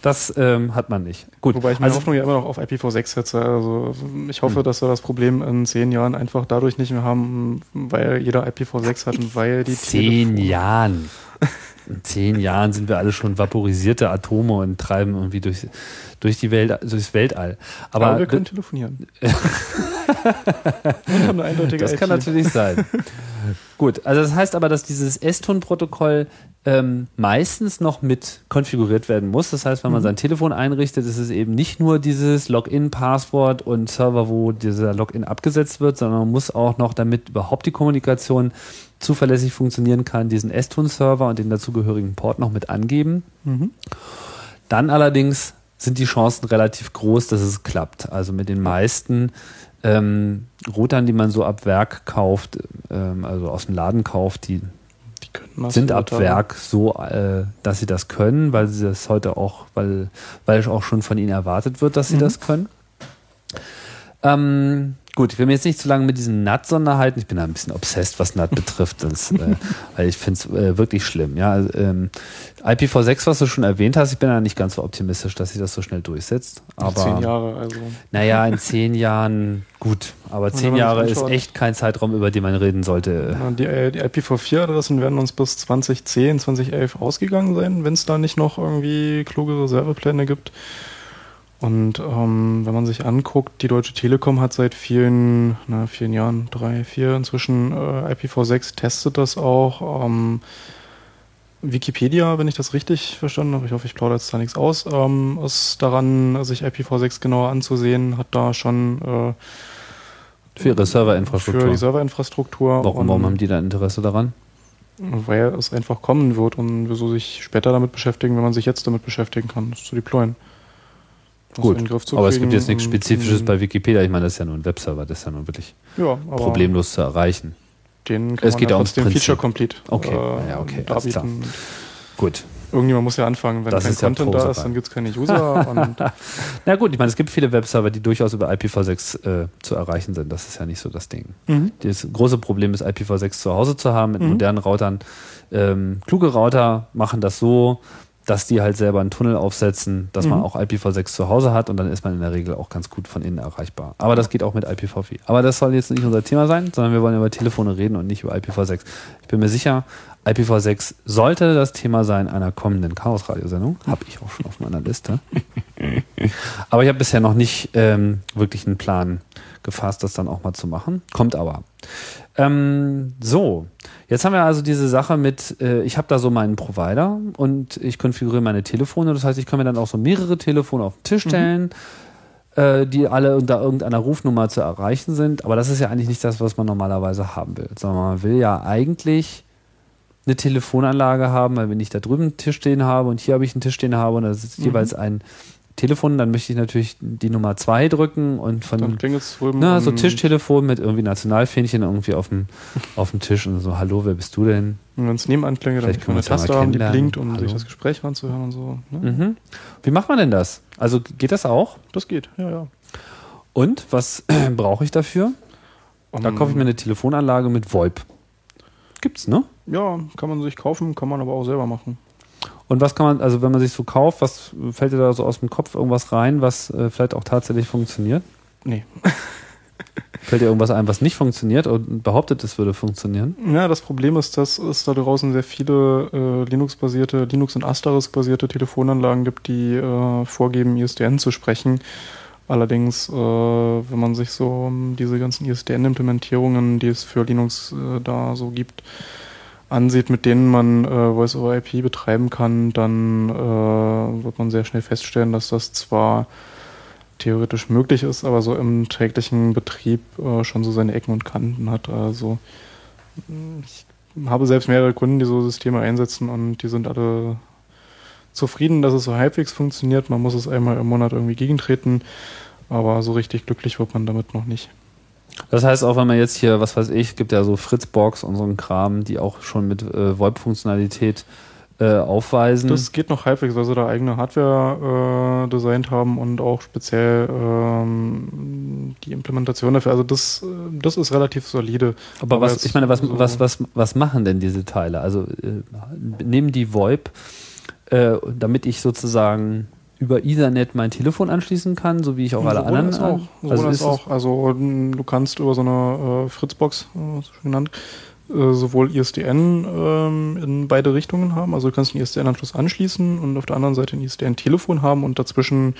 Das ähm, hat man nicht. Gut. Wobei ich meine also, Hoffnung ja immer noch auf IPv6 setze. Also ich hoffe, Hm. dass wir das Problem in zehn Jahren einfach dadurch nicht mehr haben, weil jeder IPv6 hat und weil die zehn Telefon- Jahren. In zehn Jahren sind wir alle schon vaporisierte Atome und treiben irgendwie durch, durch die Welt, durchs Weltall. Aber, Aber wir können telefonieren. das kann natürlich sein. Gut, also das heißt aber, dass dieses S-Ton-Protokoll ähm, meistens noch mit konfiguriert werden muss. Das heißt, wenn man sein Telefon einrichtet, ist es eben nicht nur dieses Login-Passwort und Server, wo dieser Login abgesetzt wird, sondern man muss auch noch, damit überhaupt die Kommunikation zuverlässig funktionieren kann, diesen S-Ton-Server und den dazugehörigen Port noch mit angeben. Dann allerdings sind die Chancen relativ groß, dass es klappt. Also mit den meisten ähm, Routern, die man so ab Werk kauft, ähm, also aus dem Laden kauft, die, Die sind ab. Werk so, äh, dass sie das können, weil sie das heute auch, weil, weil es auch schon von ihnen erwartet wird, dass sie Mhm. das können. Ähm, gut, ich will mich jetzt nicht zu lange mit diesen NAT-Sonderheiten, ich bin da ein bisschen obsessed, was NAT betrifft, das, äh, weil ich finde es äh, wirklich schlimm. Ja, also, ähm, IPv6, was du schon erwähnt hast, ich bin da nicht ganz so optimistisch, dass sich das so schnell durchsetzt. Aber Zehn Jahre, also. naja, in zehn Jahren gut, aber zehn Jahre ist echt kein Zeitraum, über den man reden sollte. Ja, Die, äh, die IPv4-Adressen werden uns bis 2010, 2011 ausgegangen sein, wenn es da nicht noch irgendwie kluge Reservepläne gibt. Und ähm, wenn man sich anguckt, die Deutsche Telekom hat seit vielen, na, vielen Jahren, drei, vier inzwischen äh, IPv6 testet das auch. Ähm, Wikipedia, wenn ich das richtig verstanden habe, ich hoffe, ich plaudere jetzt da nichts aus, ähm, ist daran, sich IPv6 genauer anzusehen, hat da schon äh, Für ihre für Serverinfrastruktur. die Serverinfrastruktur. Warum, und- warum haben die da Interesse daran? weil es einfach kommen wird und wieso sich später damit beschäftigen, wenn man sich jetzt damit beschäftigen kann, das zu deployen. Gut, aber es gibt jetzt nichts Spezifisches bei Wikipedia. Ich meine, das ist ja nur ein Webserver, das ist ja nur wirklich ja, problemlos zu erreichen. Den kann Es man geht ja ums Prinzip. Feature Complete Okay, äh, ja, okay, alles klar. Gut. Irgendjemand muss ja anfangen, wenn Das kein ja Content da ist, dann gibt es keine User Na gut, ich meine, es gibt viele Webserver, die durchaus über IPv6 äh, zu erreichen sind. Das ist ja nicht so das Ding. Mhm. Das große Problem ist, IPv6 zu Hause zu haben mit Mhm. modernen Routern. Ähm, kluge Router machen das so, dass die halt selber einen Tunnel aufsetzen, dass man Mhm. auch IPv6 zu Hause hat und dann ist man in der Regel auch ganz gut von innen erreichbar. Aber das geht auch mit IPv4. Aber das soll jetzt nicht unser Thema sein, sondern wir wollen über Telefone reden und nicht über IPv6. Ich bin mir sicher, IPv6 sollte das Thema sein einer kommenden Chaos-Radiosendung. Habe ich auch schon auf meiner Liste. Aber ich habe bisher noch nicht ähm, wirklich einen Plan gefasst, das dann auch mal zu machen. Kommt aber. Ähm, so, jetzt haben wir also diese Sache mit, äh, ich habe da so meinen Provider und ich konfiguriere meine Telefone. Das heißt, ich kann mir dann auch so mehrere Telefone auf den Tisch stellen, äh, die alle unter irgendeiner Rufnummer zu erreichen sind. Aber das ist ja eigentlich nicht das, was man normalerweise haben will. Sondern man will ja eigentlich eine Telefonanlage haben, weil wenn ich da drüben einen Tisch stehen habe und hier habe ich einen Tisch stehen habe und da ist jeweils ein Telefon, dann möchte ich natürlich die Nummer zwei drücken und von dann klingelt es drüben. na, so Tischtelefon mit irgendwie Nationalfähnchen irgendwie auf dem, auf dem Tisch und so, hallo, wer bist du denn? Und wenn es nebenan klingelt, dann kann man können wir eine Taste haben, die blinkt, um Hallo. sich das Gespräch ranzuhören und so. Ne? Mhm. Wie macht man denn das? Also geht das auch? Das geht, ja, ja. Und was brauche ich dafür? Da Um, kaufe ich mir eine Telefonanlage mit VoIP. Gibt's, ne? Ja, kann man sich kaufen, kann man aber auch selber machen. Und was kann man, also wenn man sich so kauft, was fällt dir da so aus dem Kopf irgendwas rein, was äh, vielleicht auch tatsächlich funktioniert? Nee. Fällt dir irgendwas ein, was nicht funktioniert und behauptet, es würde funktionieren? Ja, das Problem ist, dass es da draußen sehr viele äh, Linux-basierte, Linux- und Asterisk-basierte Telefonanlagen gibt, die äh, vorgeben, ISDN zu sprechen. Allerdings, äh, wenn man sich so um diese ganzen ISDN-Implementierungen, die es für Linux äh, da so gibt, ansieht, mit denen man äh, Voice-over-IP betreiben kann, dann äh, wird man sehr schnell feststellen, dass das zwar theoretisch möglich ist, aber so im täglichen Betrieb äh, schon so seine Ecken und Kanten hat. Also ich habe selbst mehrere Kunden, die so Systeme einsetzen und die sind alle zufrieden, dass es so halbwegs funktioniert. Man muss es einmal im Monat irgendwie gegentreten, aber so richtig glücklich wird man damit noch nicht. Das heißt auch, wenn man jetzt hier, was weiß ich, gibt ja so Fritzbox und so einen Kram, die auch schon mit äh, VoIP-Funktionalität äh, aufweisen. Das geht noch halbwegs, weil sie da eigene Hardware äh, designt haben und auch speziell ähm, die Implementation dafür. Also das, äh, das ist relativ solide. Aber was, jetzt ich meine, was, so- was, was, was machen denn diese Teile? Also äh, nehmen die VoIP, äh, damit ich sozusagen über Ethernet mein Telefon anschließen kann, so wie ich auch alle Sowohl anderen. als auch. an- Sowohl also es- auch. Also m, du kannst über so eine äh, Fritzbox, äh, so genannt, äh, sowohl ISDN ähm, in beide Richtungen haben. Also du kannst einen ISDN-Anschluss anschließen und auf der anderen Seite ein ISDN-Telefon haben und dazwischen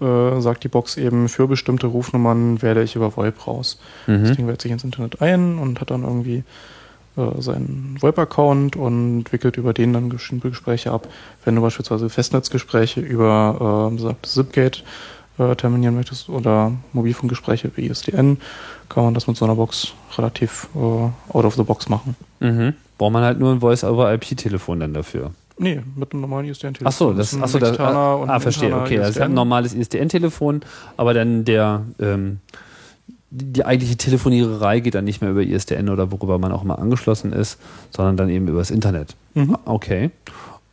äh, sagt die Box eben, für bestimmte Rufnummern wähle ich über VoIP raus. Das Mhm. Ding wählt sich ins Internet ein und hat dann irgendwie äh, seinen VoIP-Account und wickelt über den dann bestimmte Gespräche ab. Wenn du beispielsweise Festnetzgespräche über äh, Zipgate äh, terminieren möchtest oder Mobilfunkgespräche über ISDN, kann man das mit so einer Box relativ äh, out of the box machen. Mhm. Braucht man halt nur ein Voice-over-IP-Telefon dann dafür. Nee, mit einem normalen ISDN-Telefon. Ach so, das, ist das, externer und ah, verstehe, okay. Also ich habe ein ISDN. normales ISDN-Telefon, aber dann der, ähm, die, eigentliche Telefoniererei geht dann nicht mehr über ISDN oder worüber man auch immer angeschlossen ist, sondern dann eben übers Internet. Mhm. Okay.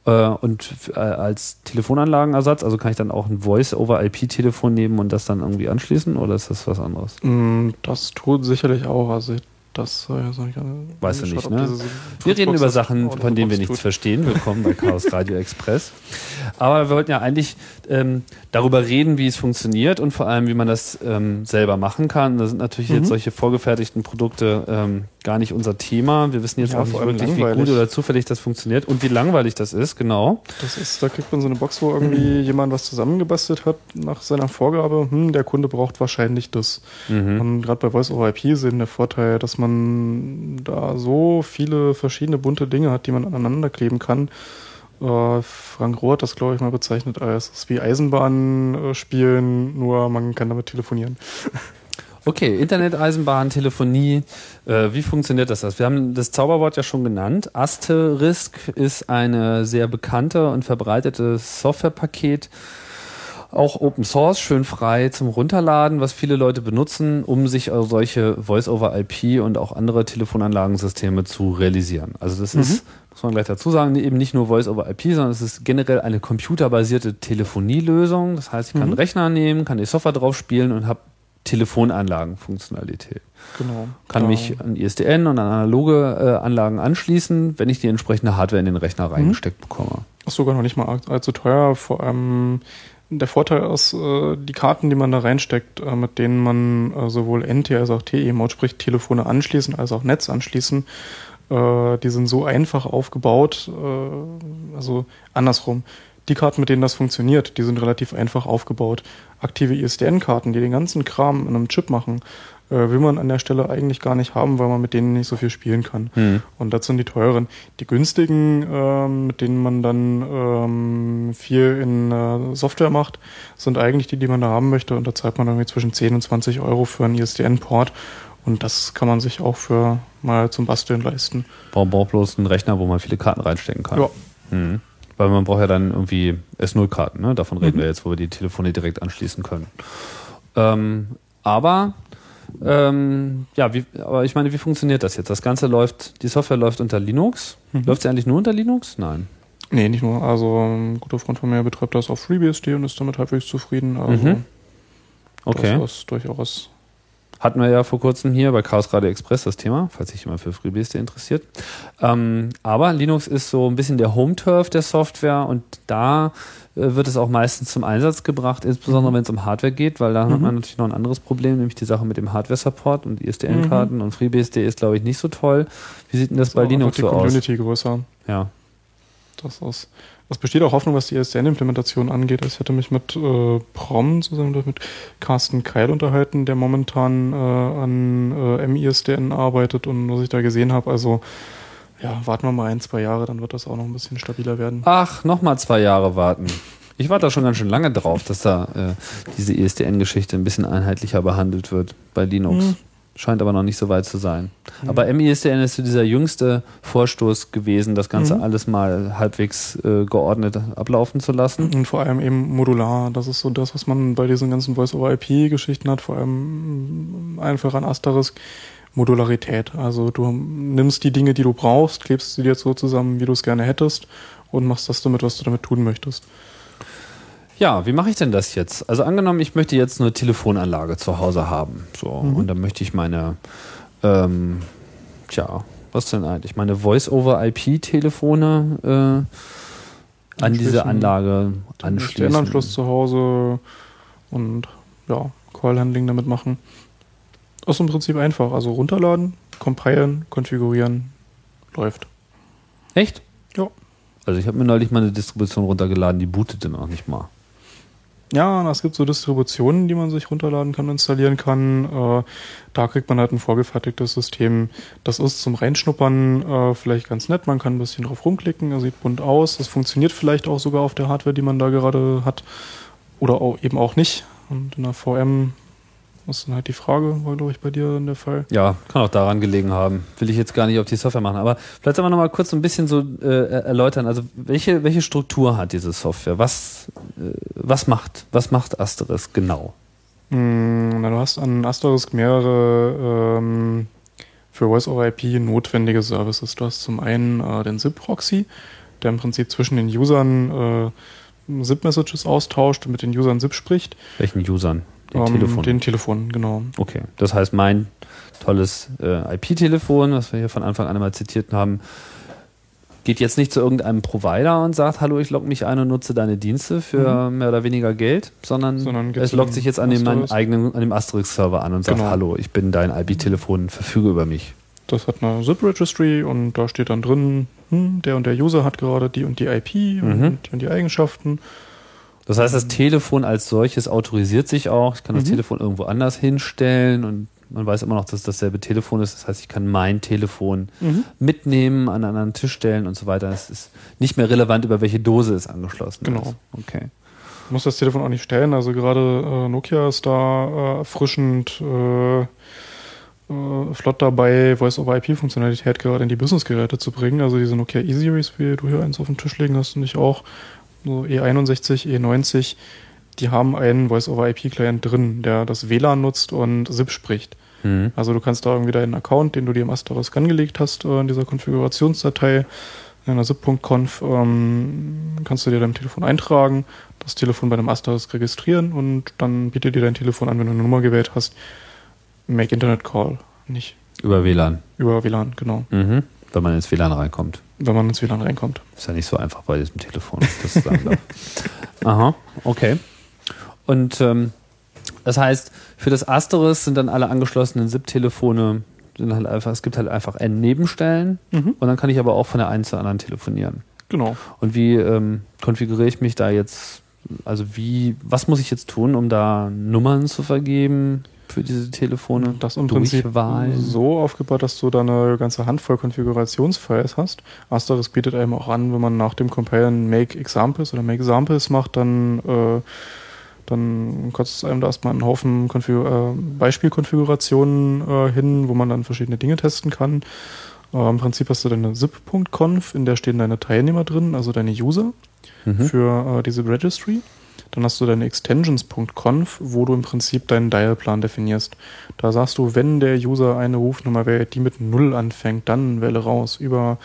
Äh, und äh, als Telefonanlagenersatz, also kann ich dann auch ein Voice-over-IP-Telefon nehmen und das dann irgendwie anschließen oder ist das was anderes? Mm, Das tut sicherlich auch. Also das äh, gerne- Weißt du nicht, ne? Wir reden über Sachen, von denen wir tut. nichts verstehen. Willkommen bei Chaos Radio Express. Aber wir wollten ja eigentlich ähm, darüber reden, wie es funktioniert und vor allem, wie man das ähm, selber machen kann. Da sind natürlich Mhm. jetzt solche vorgefertigten Produkte ähm, gar nicht unser Thema. Wir wissen jetzt Ja, auch nicht wirklich, wie langweilig. gut oder zufällig das funktioniert und wie langweilig das ist, genau. Das ist, da kriegt man so eine Box, wo irgendwie jemand was zusammengebastelt hat nach seiner Vorgabe. Hm, der Kunde braucht wahrscheinlich das. Mhm. Und gerade bei Voice over IP ist eben der Vorteil, dass man da so viele verschiedene bunte Dinge hat, die man aneinander kleben kann. Äh, Frank Rohr hat das, glaube ich, mal bezeichnet als wie Eisenbahn äh, spielen, nur man kann damit telefonieren. Okay, Internet, Eisenbahn, Telefonie. Äh, wie funktioniert das? Wir haben das Zauberwort ja schon genannt. Asterisk ist eine sehr bekannte und verbreitete Softwarepaket. Auch Open Source, schön frei zum Runterladen, was viele Leute benutzen, um sich also solche Voice-over-IP und auch andere Telefonanlagensysteme zu realisieren. Also das ist, muss man gleich dazu sagen, eben nicht nur Voice-over-IP, sondern es ist generell eine computerbasierte Telefonielösung. Das heißt, ich kann einen Rechner nehmen, kann die Software drauf spielen und habe Telefonanlagenfunktionalität. Genau. Kann Da- mich an ISDN und an analoge äh, Anlagen anschließen, wenn ich die entsprechende Hardware in den Rechner reingesteckt bekomme. Ist sogar noch nicht mal allzu teuer. Vor allem der Vorteil ist, äh, die Karten, die man da reinsteckt, äh, mit denen man äh, sowohl NT als auch TE-Mode, sprich Telefone anschließen, als auch Netz anschließen, äh, die sind so einfach aufgebaut, also andersrum. Die Karten, mit denen das funktioniert, die sind relativ einfach aufgebaut. Aktive ISDN-Karten, die den ganzen Kram in einem Chip machen, will man an der Stelle eigentlich gar nicht haben, weil man mit denen nicht so viel spielen kann. Hm. Und das sind die teuren. Die günstigen, ähm, mit denen man dann ähm, viel in äh, Software macht, sind eigentlich die, die man da haben möchte. Und da zahlt man irgendwie zwischen 10 und 20 Euro für einen ISDN-Port. Und das kann man sich auch für mal zum Basteln leisten. Man braucht bloß einen Rechner, wo man viele Karten reinstecken kann. Ja. Mhm. Weil man braucht ja dann irgendwie S0-Karten, ne? Davon reden Mhm. wir jetzt, wo wir die Telefone direkt anschließen können. Ähm, aber ähm, ja, wie, aber ich meine, wie funktioniert das jetzt? Das Ganze läuft, die Software läuft unter Linux. Mhm. Läuft sie eigentlich nur unter Linux? Nein. Nee, nicht nur. Also ein guter Freund von mir betreibt das auf FreeBSD und ist damit halbwegs zufrieden. Also Mhm. Okay. das ist durchaus. Hatten wir ja vor kurzem hier bei Chaos Radio Express das Thema, falls sich jemand für FreeBSD interessiert. Ähm, aber Linux ist so ein bisschen der Home-Turf der Software und da wird es auch meistens zum Einsatz gebracht, insbesondere wenn es um Hardware geht, weil da hat man natürlich noch ein anderes Problem, nämlich die Sache mit dem Hardware-Support und ISDN-Karten und FreeBSD ist, glaube ich, nicht so toll. Wie sieht denn das bei auch Linux die so aus? Community größer. Ja. Das ist. Es besteht auch Hoffnung, was die ISDN-Implementation angeht. Ich hatte mich mit äh, Prom zusammen mit Carsten Keil unterhalten, der momentan äh, an äh, MISDN arbeitet und was ich da gesehen habe, also ja, warten wir mal ein, zwei Jahre, dann wird das auch noch ein bisschen stabiler werden. Ach, nochmal zwei Jahre warten. Ich warte da schon ganz schön lange drauf, dass da äh, diese ISDN-Geschichte ein bisschen einheitlicher behandelt wird bei Linux. Hm. Scheint aber noch nicht so weit zu sein. Aber MISDN ist so dieser jüngste Vorstoß gewesen, das Ganze Mhm. alles mal halbwegs äh, geordnet ablaufen zu lassen. Und vor allem eben modular. Das ist so das, was man bei diesen ganzen Voice-over-IP-Geschichten hat, vor allem mm, einfach an Asterisk. Modularität. Also du nimmst die Dinge, die du brauchst, klebst sie dir so zusammen, wie du es gerne hättest und machst das damit, was du damit tun möchtest. Ja, wie mache ich denn das jetzt? Also angenommen, ich möchte jetzt eine Telefonanlage zu Hause haben. So, und dann möchte ich meine, ähm, tja, was denn eigentlich? Meine Voice-over-IP-Telefone äh, an diese Anschließen. Anlage Den anschließen. Anschluss zu Hause und ja, Call-Handling damit machen. Ist im Prinzip einfach. Also runterladen, compilen, konfigurieren, läuft. Echt? Ja. Also ich habe mir neulich mal eine Distribution runtergeladen, die bootete noch nicht mal. Ja, es gibt so Distributionen, die man sich runterladen kann, installieren kann. Äh, da kriegt man halt ein vorgefertigtes System. Das ist zum Reinschnuppern äh, vielleicht ganz nett. Man kann ein bisschen drauf rumklicken, er sieht bunt aus. Das funktioniert vielleicht auch sogar auf der Hardware, die man da gerade hat. Oder eben auch nicht. Und in der VM ist dann halt die Frage, war glaube ich bei dir in der Fall. Ja, kann auch daran gelegen haben. Will ich jetzt gar nicht auf die Software machen. Aber vielleicht soll man noch mal kurz so ein bisschen so äh, erläutern. Also welche, welche Struktur hat diese Software? Was, äh, was macht, was macht Asterisk genau? Hm, na, du hast an Asterisk mehrere ähm, für Voice-over-IP notwendige Services. Du hast zum einen äh, den ZIP-Proxy, der im Prinzip zwischen den Usern äh, ZIP-Messages austauscht und mit den Usern ZIP spricht. Welchen Usern? Den Ähm, Telefon. Den Telefon, genau. Okay, das heißt, mein tolles äh, IP-Telefon, was wir hier von Anfang an einmal zitiert haben, geht jetzt nicht zu irgendeinem Provider und sagt, hallo, ich logge mich ein und nutze deine Dienste für mehr oder weniger Geld, sondern, Sondern es loggt sich jetzt an dem, meinen eigenen, an dem Asterisk-Server an und sagt, Genau. hallo, ich bin dein IP-Telefon, verfüge über mich. Das hat eine ZIP-Registry und da steht dann drin, hm, der und der User hat gerade die und die IP und Mhm. die und die Eigenschaften. Das heißt, das Telefon als solches autorisiert sich auch. Ich kann das Mhm. Telefon irgendwo anders hinstellen und man weiß immer noch, dass es dasselbe Telefon ist. Das heißt, ich kann mein Telefon mitnehmen, an einen anderen Tisch stellen und so weiter. Es ist nicht mehr relevant, über welche Dose es angeschlossen Genau. ist. Okay. muss das Telefon auch nicht stellen. Also gerade äh, Nokia ist da äh, erfrischend äh, äh, flott dabei, Voice-over-IP-Funktionalität gerade in die Business-Geräte zu bringen. Also diese Nokia E-Series, wie du hier eins auf dem Tisch liegen hast und ich auch, so E61, E90, die haben einen Voice-over-IP-Client drin, der das WLAN nutzt und SIP spricht. Mhm. Also du kannst da irgendwie deinen Account, den du dir im Asterisk angelegt hast, äh, in dieser Konfigurationsdatei, in einer zip.conf, ähm, kannst du dir dein Telefon eintragen, das Telefon bei dem Asterisk registrieren und dann bietet dir dein Telefon an, wenn du eine Nummer gewählt hast, Make Internet Call, nicht Über WLAN. über WLAN, genau, Mhm. Wenn man ins WLAN reinkommt. Wenn man ins WLAN reinkommt. Ist ja nicht so einfach bei diesem Telefon. Das sagen darf. Aha, okay. Und ähm, das heißt, für das Asterisk sind dann alle angeschlossenen SIP-Telefone, sind halt einfach, es gibt halt einfach N-Nebenstellen Mhm. und dann kann ich aber auch von der einen zur anderen telefonieren. Genau. Und wie ähm, konfiguriere ich mich da jetzt? Also wie, was muss ich jetzt tun, um da Nummern zu vergeben für diese Telefone? Das im Prinzip so aufgebaut, dass du da eine ganze Handvoll Konfigurationsfiles hast. Asterisk bietet einem auch an, wenn man nach dem Compilen Make Examples oder Make Examples macht, dann, äh, dann kostet es einem da erstmal einen Haufen Konfigur äh, Beispielkonfigurationen äh, hin, wo man dann verschiedene Dinge testen kann. Äh, Im Prinzip hast du deine zip.conf, in der stehen deine Teilnehmer drin, also deine User Mhm. für äh, diese Registry. Dann hast du deine extensions.conf, wo du im Prinzip deinen Dialplan definierst. Da sagst du, wenn der User eine Rufnummer wählt, die mit 0 anfängt, dann wähle raus über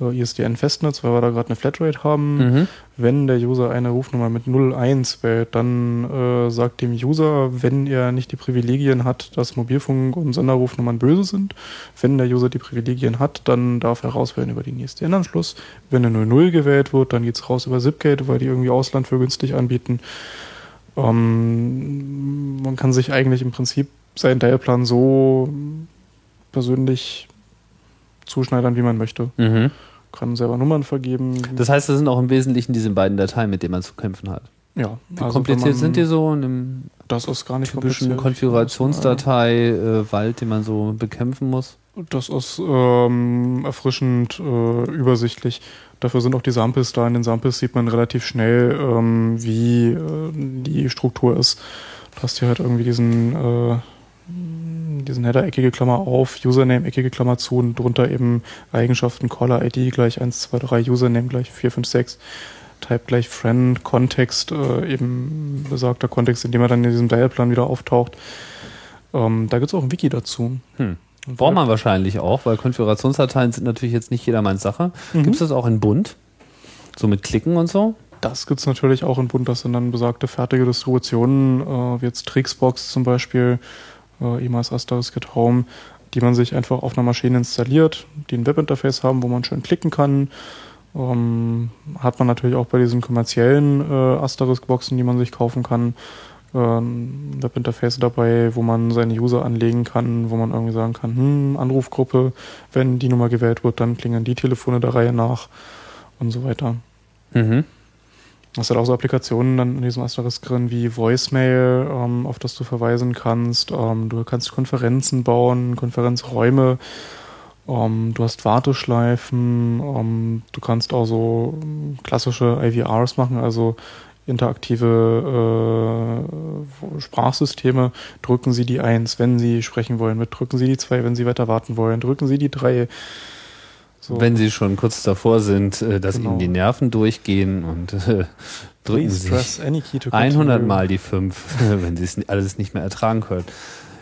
ISDN-Festnetz, weil wir da gerade eine Flatrate haben. Mhm. Wenn der User eine Rufnummer mit 01 wählt, dann äh, sagt dem User, wenn er nicht die Privilegien hat, dass Mobilfunk- und Sonderrufnummern böse sind. Wenn der User die Privilegien hat, dann darf er rauswählen über den ISDN-Anschluss. Wenn eine 00 gewählt wird, dann geht's raus über Zipgate, weil die irgendwie Ausland für günstig anbieten. Ähm, man kann sich eigentlich im Prinzip seinen Dialplan so persönlich zuschneidern, wie man möchte. Mhm. Kann selber Nummern vergeben. Das heißt, das sind auch im Wesentlichen diese beiden Dateien, mit denen man zu kämpfen hat. ja, Wie also kompliziert sind die so in einem Das ist gar nicht typischen. Konfigurationsdatei, äh, Wald, den man so bekämpfen muss? Das ist ähm, erfrischend äh, übersichtlich. Dafür sind auch die Samples da. In den Samples sieht man relativ schnell, ähm, wie äh, die Struktur ist. Du hast hier halt irgendwie diesen, äh, diesen Header eckige Klammer auf, Username eckige Klammer zu und drunter eben Eigenschaften Caller ID gleich 1, 2, 3, Username gleich 4, 5, 6. Type gleich Friend, Kontext, äh, eben besagter Kontext, in dem er dann in diesem Dialplan wieder auftaucht. Ähm, da gibt es auch ein Wiki dazu. Hm. Braucht man wahrscheinlich auch, weil Konfigurationsdateien sind natürlich jetzt nicht jedermanns Sache. Mhm. Gibt es das auch in bunt? So mit Klicken und so? Das gibt es natürlich auch in Bund, das sind dann besagte fertige Distributionen, äh, wie jetzt Trixbox zum Beispiel, äh, ehemals Asterisk at Home, die man sich einfach auf einer Maschine installiert, die ein Webinterface haben, wo man schön klicken kann. Ähm, hat man natürlich auch bei diesen kommerziellen äh, Asterisk-Boxen, die man sich kaufen kann, äh, ein Webinterface dabei, wo man seine User anlegen kann, wo man irgendwie sagen kann, hm, Anrufgruppe, wenn die Nummer gewählt wird, dann klingeln die Telefone der Reihe nach und so weiter. Mhm. Es hat auch so Applikationen dann in diesem Asterisk drin wie Voicemail, ähm, auf das du verweisen kannst. Ähm, du kannst Konferenzen bauen, Konferenzräume. Ähm, du hast Warteschleifen. Ähm, du kannst auch so ähm, klassische IVRs machen, also interaktive äh, Sprachsysteme. Drücken Sie die 1, wenn Sie sprechen wollen. Mit drücken Sie die 2, wenn Sie weiter warten wollen. Drücken Sie die 3. So. Wenn sie schon kurz davor sind, äh, dass Genau. ihnen die Nerven durchgehen und äh, drücken sie press any key to 100 continue. Mal die 5, wenn sie es alles nicht mehr ertragen können.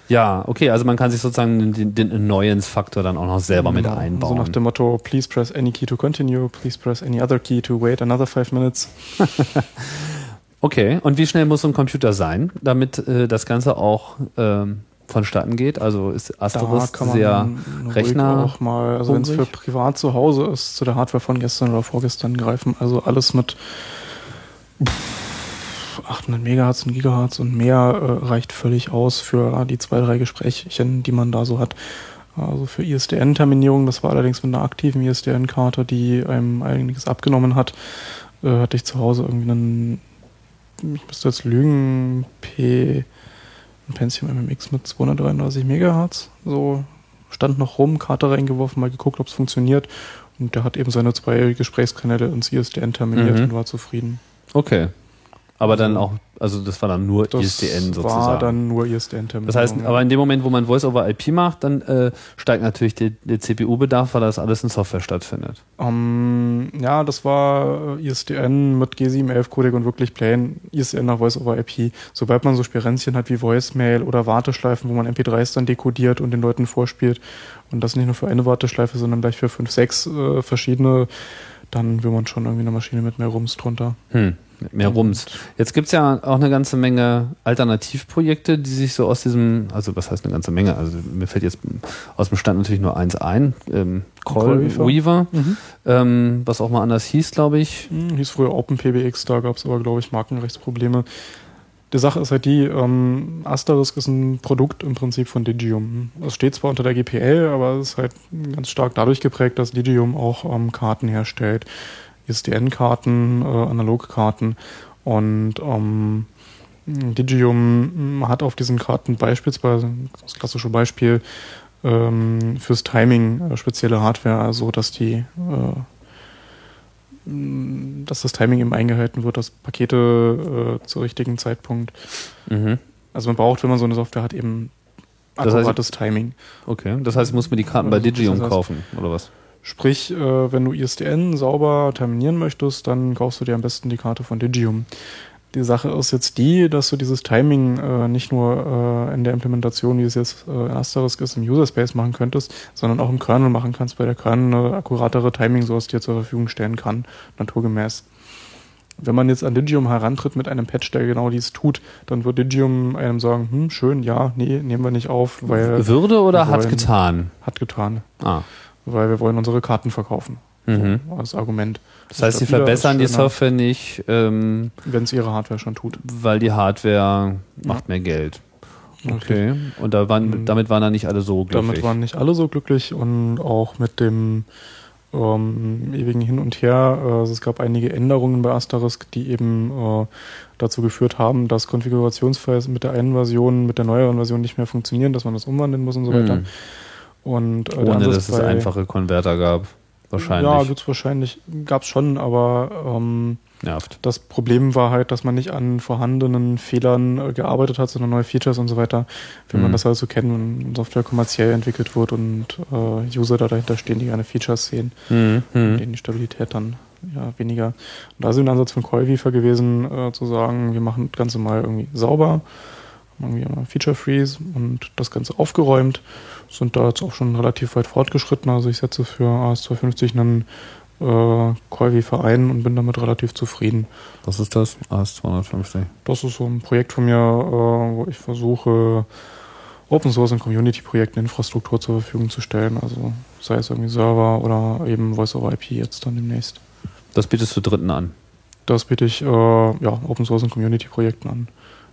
Ja, okay, also man kann sich sozusagen den, den Annoyance-Faktor dann auch noch selber mit Genau. einbauen. So nach dem Motto, please press any key to continue, please press any other key to wait another five minutes. Okay, und wie schnell muss so ein Computer sein, damit äh, das Ganze auch ähm, vonstatten geht? Also ist Asterisk sehr Rechner auch mal, also wenn es für privat zu Hause ist, zu der Hardware von gestern oder vorgestern greifen. Also alles mit pff, 800 Megahertz und Gigahertz und mehr äh, reicht völlig aus für die zwei, drei Gesprächchen, die man da so hat. Also für ISDN-Terminierung, das war allerdings mit einer aktiven ISDN-Karte, die einem einiges abgenommen hat, äh, hatte ich zu Hause irgendwie einen, ich müsste jetzt lügen, P, ein Pentium MMX mit 233 Megahertz. So stand noch rum, Karte reingeworfen, mal geguckt, ob es funktioniert. Und der hat eben seine zwei Gesprächskanäle ins ISDN terminiert Mhm. und war zufrieden. Okay. Aber dann auch, also das war dann nur Das ISDN sozusagen. war dann nur ISDN terminiert. das heißt, aber in dem Moment, wo man Voice-over-IP macht, dann äh, steigt natürlich der, der CPU-Bedarf, weil das alles in Software stattfindet. Ähm, ja, das war ISDN mit G711-Codec und wirklich plain ISDN nach Voice-over-IP. Sobald man so Spirenzchen hat wie Voicemail oder Warteschleifen, wo man MP3s dann dekodiert und den Leuten vorspielt und das nicht nur für eine Warteschleife, sondern gleich für fünf, sechs äh, verschiedene, dann will man schon irgendwie eine Maschine mit mehr Rums drunter. Hm, mit mehr Rums. Jetzt gibt's ja auch eine ganze Menge Alternativprojekte, die sich so aus diesem, also was heißt eine ganze Menge? Also mir fällt jetzt aus dem Stand natürlich nur eins ein. Ähm, Call Callweaver. Weaver, ähm, was auch mal anders hieß, glaube ich. Hm, hieß früher OpenPBX, da gab es aber, glaube ich, Markenrechtsprobleme. Die Sache ist halt die, ähm, Asterisk ist ein Produkt im Prinzip von Digium. Es steht zwar unter der GPL, aber es ist halt ganz stark dadurch geprägt, dass Digium auch ähm, Karten herstellt. ISDN-Karten, äh, Analogkarten und ähm, Digium hat auf diesen Karten beispielsweise, das klassische Beispiel, ähm, fürs Timing äh, spezielle Hardware, also dass die äh, dass das Timing eben eingehalten wird, dass Pakete äh, zu richtigen Zeitpunkt. Mhm. Also man braucht, wenn man so eine Software hat, eben Das heißt- akkurates Timing. Okay. Das heißt, ich muss mir die Karten bei Also, das Digium heißt- kaufen, oder was? Sprich, äh, wenn du ISDN sauber terminieren möchtest, dann kaufst du dir am besten die Karte von Digium. Die Sache ist jetzt die, dass du dieses Timing äh, nicht nur äh, in der Implementation, wie es jetzt äh, in Asterisk ist, im User Space machen könntest, sondern auch im Kernel machen kannst, weil der Kernel eine akkuratere Timing Source dir zur Verfügung stellen kann, naturgemäß. Wenn man jetzt an Digium herantritt mit einem Patch, der genau dies tut, dann wird Digium einem sagen, hm, schön, ja, nee, nehmen wir nicht auf, weil Würde oder hat getan? hat getan, Ah. Weil wir wollen unsere Karten verkaufen. Mhm. So, als Argument. Das heißt, sie verbessern die Software nicht, ähm, Wenn es ihre Hardware schon tut. weil die Hardware macht mehr Geld. Okay. Und da waren, Mhm. damit waren dann nicht alle so glücklich. Damit waren nicht alle so glücklich und auch mit dem ähm, ewigen Hin und Her. Also es gab einige Änderungen bei Asterisk, die eben äh, dazu geführt haben, dass Konfigurationsfiles mit der einen Version, mit der neueren Version nicht mehr funktionieren, dass man das umwandeln muss und so weiter. Mhm. Und äh, Ohne dass es einfache Konverter gab. Wahrscheinlich. Ja, gibt's wahrscheinlich, gab's schon, aber ähm, Nervt. Das Problem war halt, dass man nicht an vorhandenen Fehlern äh, gearbeitet hat, sondern neue Features und so weiter, wie Mhm. man das halt so kennt, wenn Software kommerziell entwickelt wird und äh, User da dahinter stehen, die gerne Features sehen, Mhm. Mhm. denen die Stabilität dann ja, weniger. Und da ist ein Ansatz von Coilweaver gewesen, äh, zu sagen, wir machen das Ganze mal irgendwie sauber, irgendwie Feature Freeze und das Ganze aufgeräumt, sind da jetzt auch schon relativ weit fortgeschritten. Also ich setze für AS250 einen äh, Coilweaver ein und bin damit relativ zufrieden. Was ist das? AS250. Das ist so ein Projekt von mir, äh, wo ich versuche, Open Source und Community Projekten Infrastruktur zur Verfügung zu stellen. Also sei es irgendwie Server oder eben Voice over IP jetzt dann demnächst. Das bietest du Dritten an. Das biete ich äh, ja, Open Source und Community Projekten an.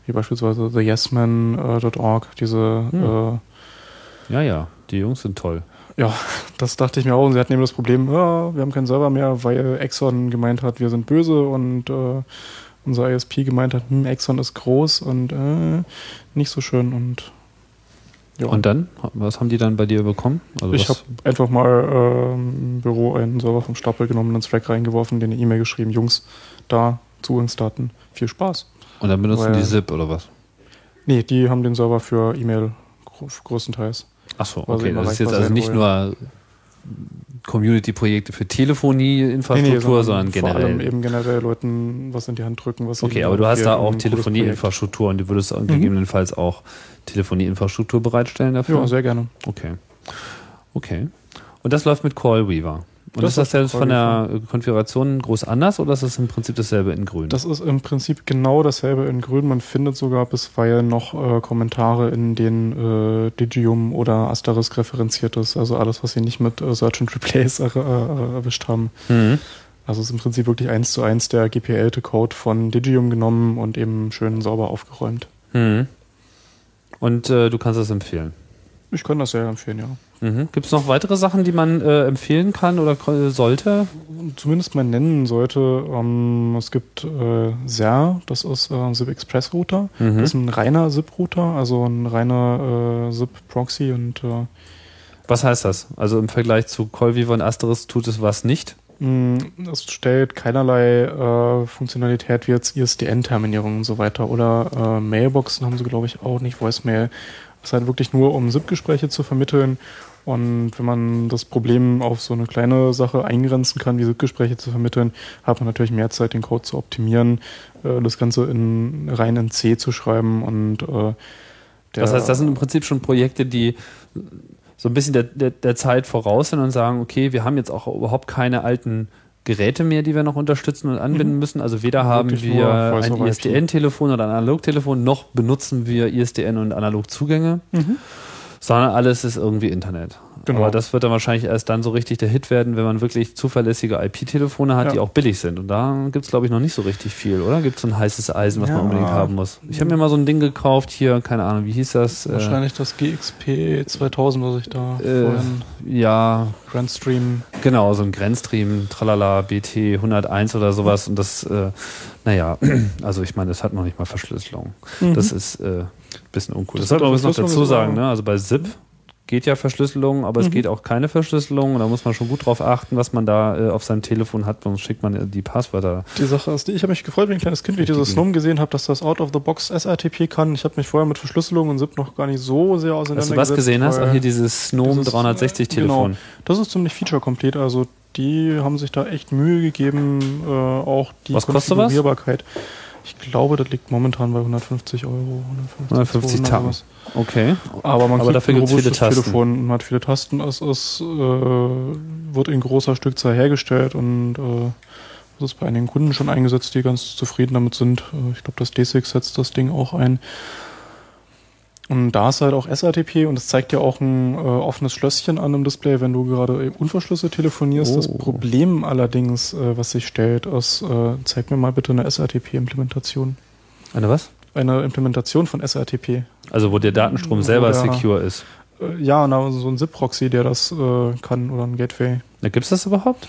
Wie beispielsweise theyesman.org, diese Hm. äh, Ja, ja. Die Jungs sind toll. Ja, das dachte ich mir auch. Und sie hatten eben das Problem, ja, wir haben keinen Server mehr, weil Exxon gemeint hat, wir sind böse und äh, unser ISP gemeint hat, hm, Exxon ist groß und äh, nicht so schön. Und ja, Und dann? Was haben die dann bei dir bekommen? Also ich habe einfach mal ähm, im Büro einen Server vom Stapel genommen, ins Rack reingeworfen, denen eine E-Mail geschrieben, Jungs, da, Zugangsdaten, viel Spaß. Und dann benutzen weil- die SIP oder was? Nee, die haben den Server für E-Mail größtenteils. Achso, okay. Das ist jetzt also nicht nur Community-Projekte für Telefonie-Infrastruktur, sondern Vor allem generell. eben generell Leuten was in die Hand drücken, was Okay, aber du hast da auch. Telefonieinfrastruktur und du würdest auch gegebenenfalls auch Telefonieinfrastruktur bereitstellen dafür? Ja, sehr gerne. Okay. Okay. Und das läuft mit Callweaver. Und Das ist das jetzt mit von der äh, Konfiguration groß anders oder ist das im Prinzip dasselbe in grün? Das ist im Prinzip genau dasselbe in Grün. Man findet sogar bisweilen noch äh, Kommentare, in denen äh, Digium oder Asterisk referenziert ist. Also alles, was sie nicht mit äh, Search and Replace er, äh, erwischt haben. mhm. Also es ist im Prinzip wirklich eins zu eins der GPL-te Code von Digium genommen und eben schön sauber aufgeräumt. Mhm. Und äh, du kannst das empfehlen. Ich kann das sehr empfehlen, ja. Mhm. Gibt es noch weitere Sachen, die man äh, empfehlen kann oder ko- sollte? Zumindest mal nennen sollte, ähm, es gibt äh, SER, das ist äh, SIP Express Router. Mhm. Das ist ein reiner SIP-Router, also ein reiner äh, SIP-Proxy und äh, Was heißt das? Also im Vergleich zu Callweaver und Asterisk tut es was nicht? es stellt keinerlei äh, Funktionalität wie jetzt ISDN-Terminierung und so weiter. Oder äh, Mailboxen haben sie, glaube ich, auch nicht, Voicemail. Es ist halt wirklich nur, um SIP-Gespräche zu vermitteln. Und wenn man das Problem auf so eine kleine Sache eingrenzen kann, wie SIP-Gespräche zu vermitteln, hat man natürlich mehr Zeit, den Code zu optimieren, äh, das Ganze in, rein in C zu schreiben und äh, der, Das heißt, das sind im Prinzip schon Projekte, die so ein bisschen der, der, der Zeit voraus sind und sagen, okay, wir haben jetzt auch überhaupt keine alten Geräte mehr, die wir noch unterstützen und anbinden müssen. Also weder haben Wirklich wir ein. ISDN-Telefon oder ein Analogtelefon, noch benutzen wir ISDN und Analogzugänge, sondern alles ist irgendwie Internet. Genau. Aber das wird dann wahrscheinlich erst dann so richtig der Hit werden, wenn man wirklich zuverlässige IP-Telefone hat, Ja. die auch billig sind. Und da gibt es, glaube ich, noch nicht so richtig viel, oder? Gibt es so ein heißes Eisen, was Ja. man unbedingt haben muss? Ich habe mir mal so ein Ding gekauft, hier, keine Ahnung, wie hieß das? Äh, wahrscheinlich das GXP 2000, was ich da Äh, vorhin ja, Grand Stream genau, so ein Grenzstream, Tralala, BT 101 oder sowas. Und das, äh, naja, also ich meine, das hat noch nicht mal Verschlüsselung. Das ist äh, bisschen uncool. Das, Das sollte man noch dazu sagen. Ne? Also bei ZIP geht ja Verschlüsselung, aber es geht auch keine Verschlüsselung. Und da muss man schon gut drauf achten, was man da äh, auf seinem Telefon hat, sonst schickt man die Passwörter. Die Sache ist, ich habe mich gefreut wie ein kleines Kind, wie ich dieses Snum gesehen habe, dass das Out-of-the-Box SRTP kann. Ich habe mich vorher mit Verschlüsselung und SIP noch gar nicht so sehr Dass auseinandergesetzt. du was gesehen hast? Ach, hier dieses Gnome dieses, 360 Telefon. Genau, das ist ziemlich feature-complete. Also die haben sich da echt Mühe gegeben, äh, auch die Was kostet was? Ich glaube, das liegt momentan bei 150 Euro. 150 200 Tacken. sowas. Okay. Aber man Aber dafür ein gibt's viele robustes Tasten. Telefon und hat viele Tasten. Es ist, äh, wird in großer Stückzahl hergestellt und äh, es ist bei einigen Kunden schon eingesetzt, die ganz zufrieden damit sind. Äh, ich glaube, das D6 setzt das Ding auch ein. Und da ist halt auch SRTP und es zeigt ja auch ein äh, offenes Schlösschen an dem Display, wenn du gerade eben unverschlüsselt telefonierst. Das Oh. Problem allerdings, äh, was sich stellt, ist, äh, zeig mir mal bitte eine SRTP-Implementation. Eine was? Eine Implementation von SRTP. Also wo der Datenstrom selber der- secure ist. Äh, Ja, na, so ein SIP-Proxy, der das äh, kann oder ein Gateway. Gibt es das überhaupt?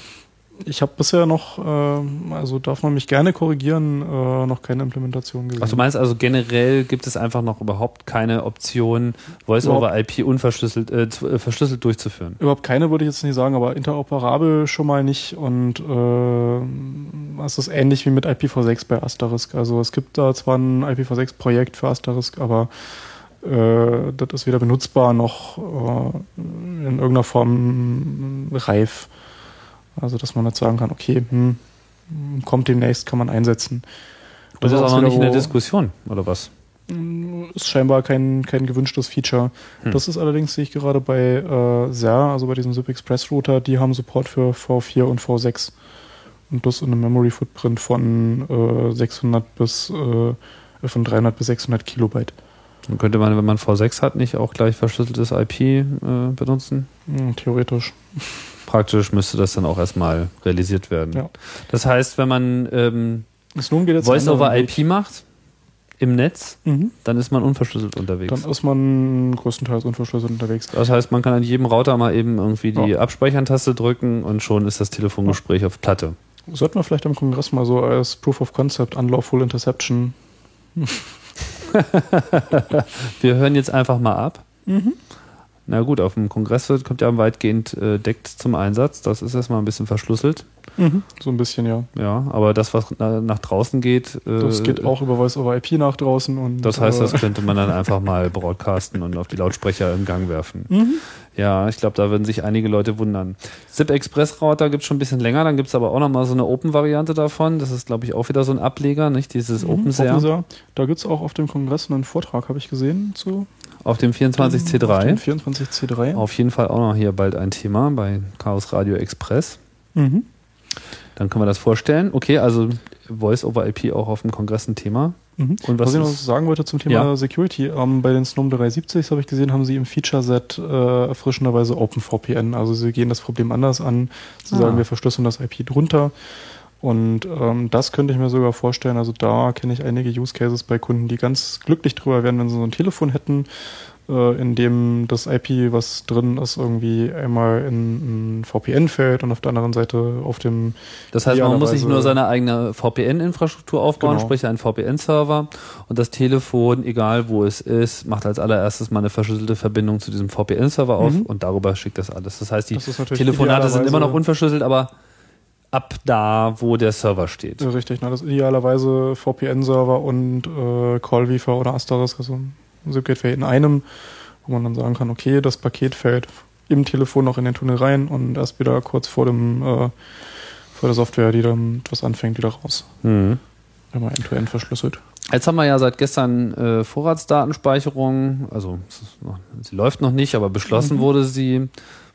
Ich habe bisher noch, äh, also darf man mich gerne korrigieren, äh, noch keine Implementation gesehen. Ach, du meinst also generell gibt es einfach noch überhaupt keine Option, Voice over IP unverschlüsselt äh, äh, verschlüsselt durchzuführen. Überhaupt keine würde ich jetzt nicht sagen, aber interoperabel schon mal nicht und äh, es ist ähnlich wie mit IPv6 bei Asterisk. Also es gibt da zwar ein IPv6-Projekt für Asterisk, aber äh, das ist weder benutzbar noch äh, in irgendeiner Form reif. Also dass man jetzt sagen kann, okay, hm, kommt demnächst, kann man einsetzen. Das ist auch noch nicht in der Diskussion, oder was? ist scheinbar kein, kein gewünschtes Feature. Hm. Das ist allerdings, sehe ich gerade bei äh, SER, also bei diesem ZIP Express Router, die haben Support für V4 und V6. Und das in einem Memory Footprint von äh, 600 bis äh, von 300 bis 600 Kilobyte. Dann könnte man, wenn man V6 hat, nicht auch gleich verschlüsseltes IP äh, benutzen? Hm, theoretisch. Praktisch müsste das dann auch erstmal realisiert werden. Ja. Das heißt, wenn man ähm, Voice over IP macht im Netz. Mhm. dann ist man unverschlüsselt unterwegs. Dann ist man größtenteils unverschlüsselt unterwegs. Das heißt, man kann an jedem Router mal eben irgendwie die Ja. Abspeichern-Taste drücken und schon ist das Telefongespräch auf Platte. Sollten wir vielleicht am Kongress mal so als Proof of Concept Unlawful Interception. Wir hören jetzt einfach mal ab. Mhm. Na gut, auf dem Kongress wird, kommt ja weitgehend äh, deckt zum Einsatz. Das ist erstmal ein bisschen verschlüsselt. So ein bisschen, ja. Ja, aber das, was na- nach draußen geht, äh, Das geht auch über Voice over IP nach draußen. Und, Das heißt, das äh, könnte man dann einfach mal broadcasten und auf die Lautsprecher in Gang werfen. Ja, ich glaube, da würden sich einige Leute wundern. Zip Express Router gibt es schon ein bisschen länger, dann gibt es aber auch nochmal so eine Open-Variante davon. Das ist, glaube ich, auch wieder so ein Ableger, nicht? Dieses OpenSea OpenSea. Da gibt es auch auf dem Kongress einen Vortrag, habe ich gesehen, zu auf dem auf dem 24C3. 24C3. Auf jeden Fall auch noch hier bald ein Thema bei Chaos Radio Express. Mhm. Dann können wir das vorstellen. Okay, also Voice over IP auch auf dem Kongress ein Thema. Mhm. Und was was ich noch sagen wollte zum Thema Ja. Security, ähm, bei den Snom 370 habe ich gesehen, haben sie im Feature-Set äh, erfrischenderweise OpenVPN. Also sie gehen das Problem anders an. Sie Ah. sagen, wir verschlüsseln das IP drunter. Und ähm, das könnte ich mir sogar vorstellen. Also da kenne ich einige Use Cases bei Kunden, die ganz glücklich drüber wären, wenn sie so ein Telefon hätten, äh, in dem das IP, was drin ist, irgendwie einmal in ein VPN fällt und auf der anderen Seite auf dem Das heißt, man muss sich nur seine eigene VPN-Infrastruktur aufbauen, Genau. sprich einen VPN-Server und das Telefon, egal wo es ist, macht als allererstes mal eine verschlüsselte Verbindung zu diesem VPN-Server auf Mhm. und darüber schickt das alles. Das heißt, die Das Telefonate sind immer noch unverschlüsselt, aber ab da, wo der Server steht. Richtig, ne? das ist idealerweise VPN-Server und äh, Callweaver oder Asterisk, also ein SIP-Gateway in einem, wo man dann sagen kann, okay, das Paket fällt im Telefon noch in den Tunnel rein und erst wieder kurz vor dem äh, vor der Software, die dann etwas anfängt, wieder raus. Mhm. Wenn man end-to-end verschlüsselt. Jetzt haben wir ja seit gestern äh, Vorratsdatenspeicherung, also noch, sie läuft noch nicht, aber beschlossen wurde sie,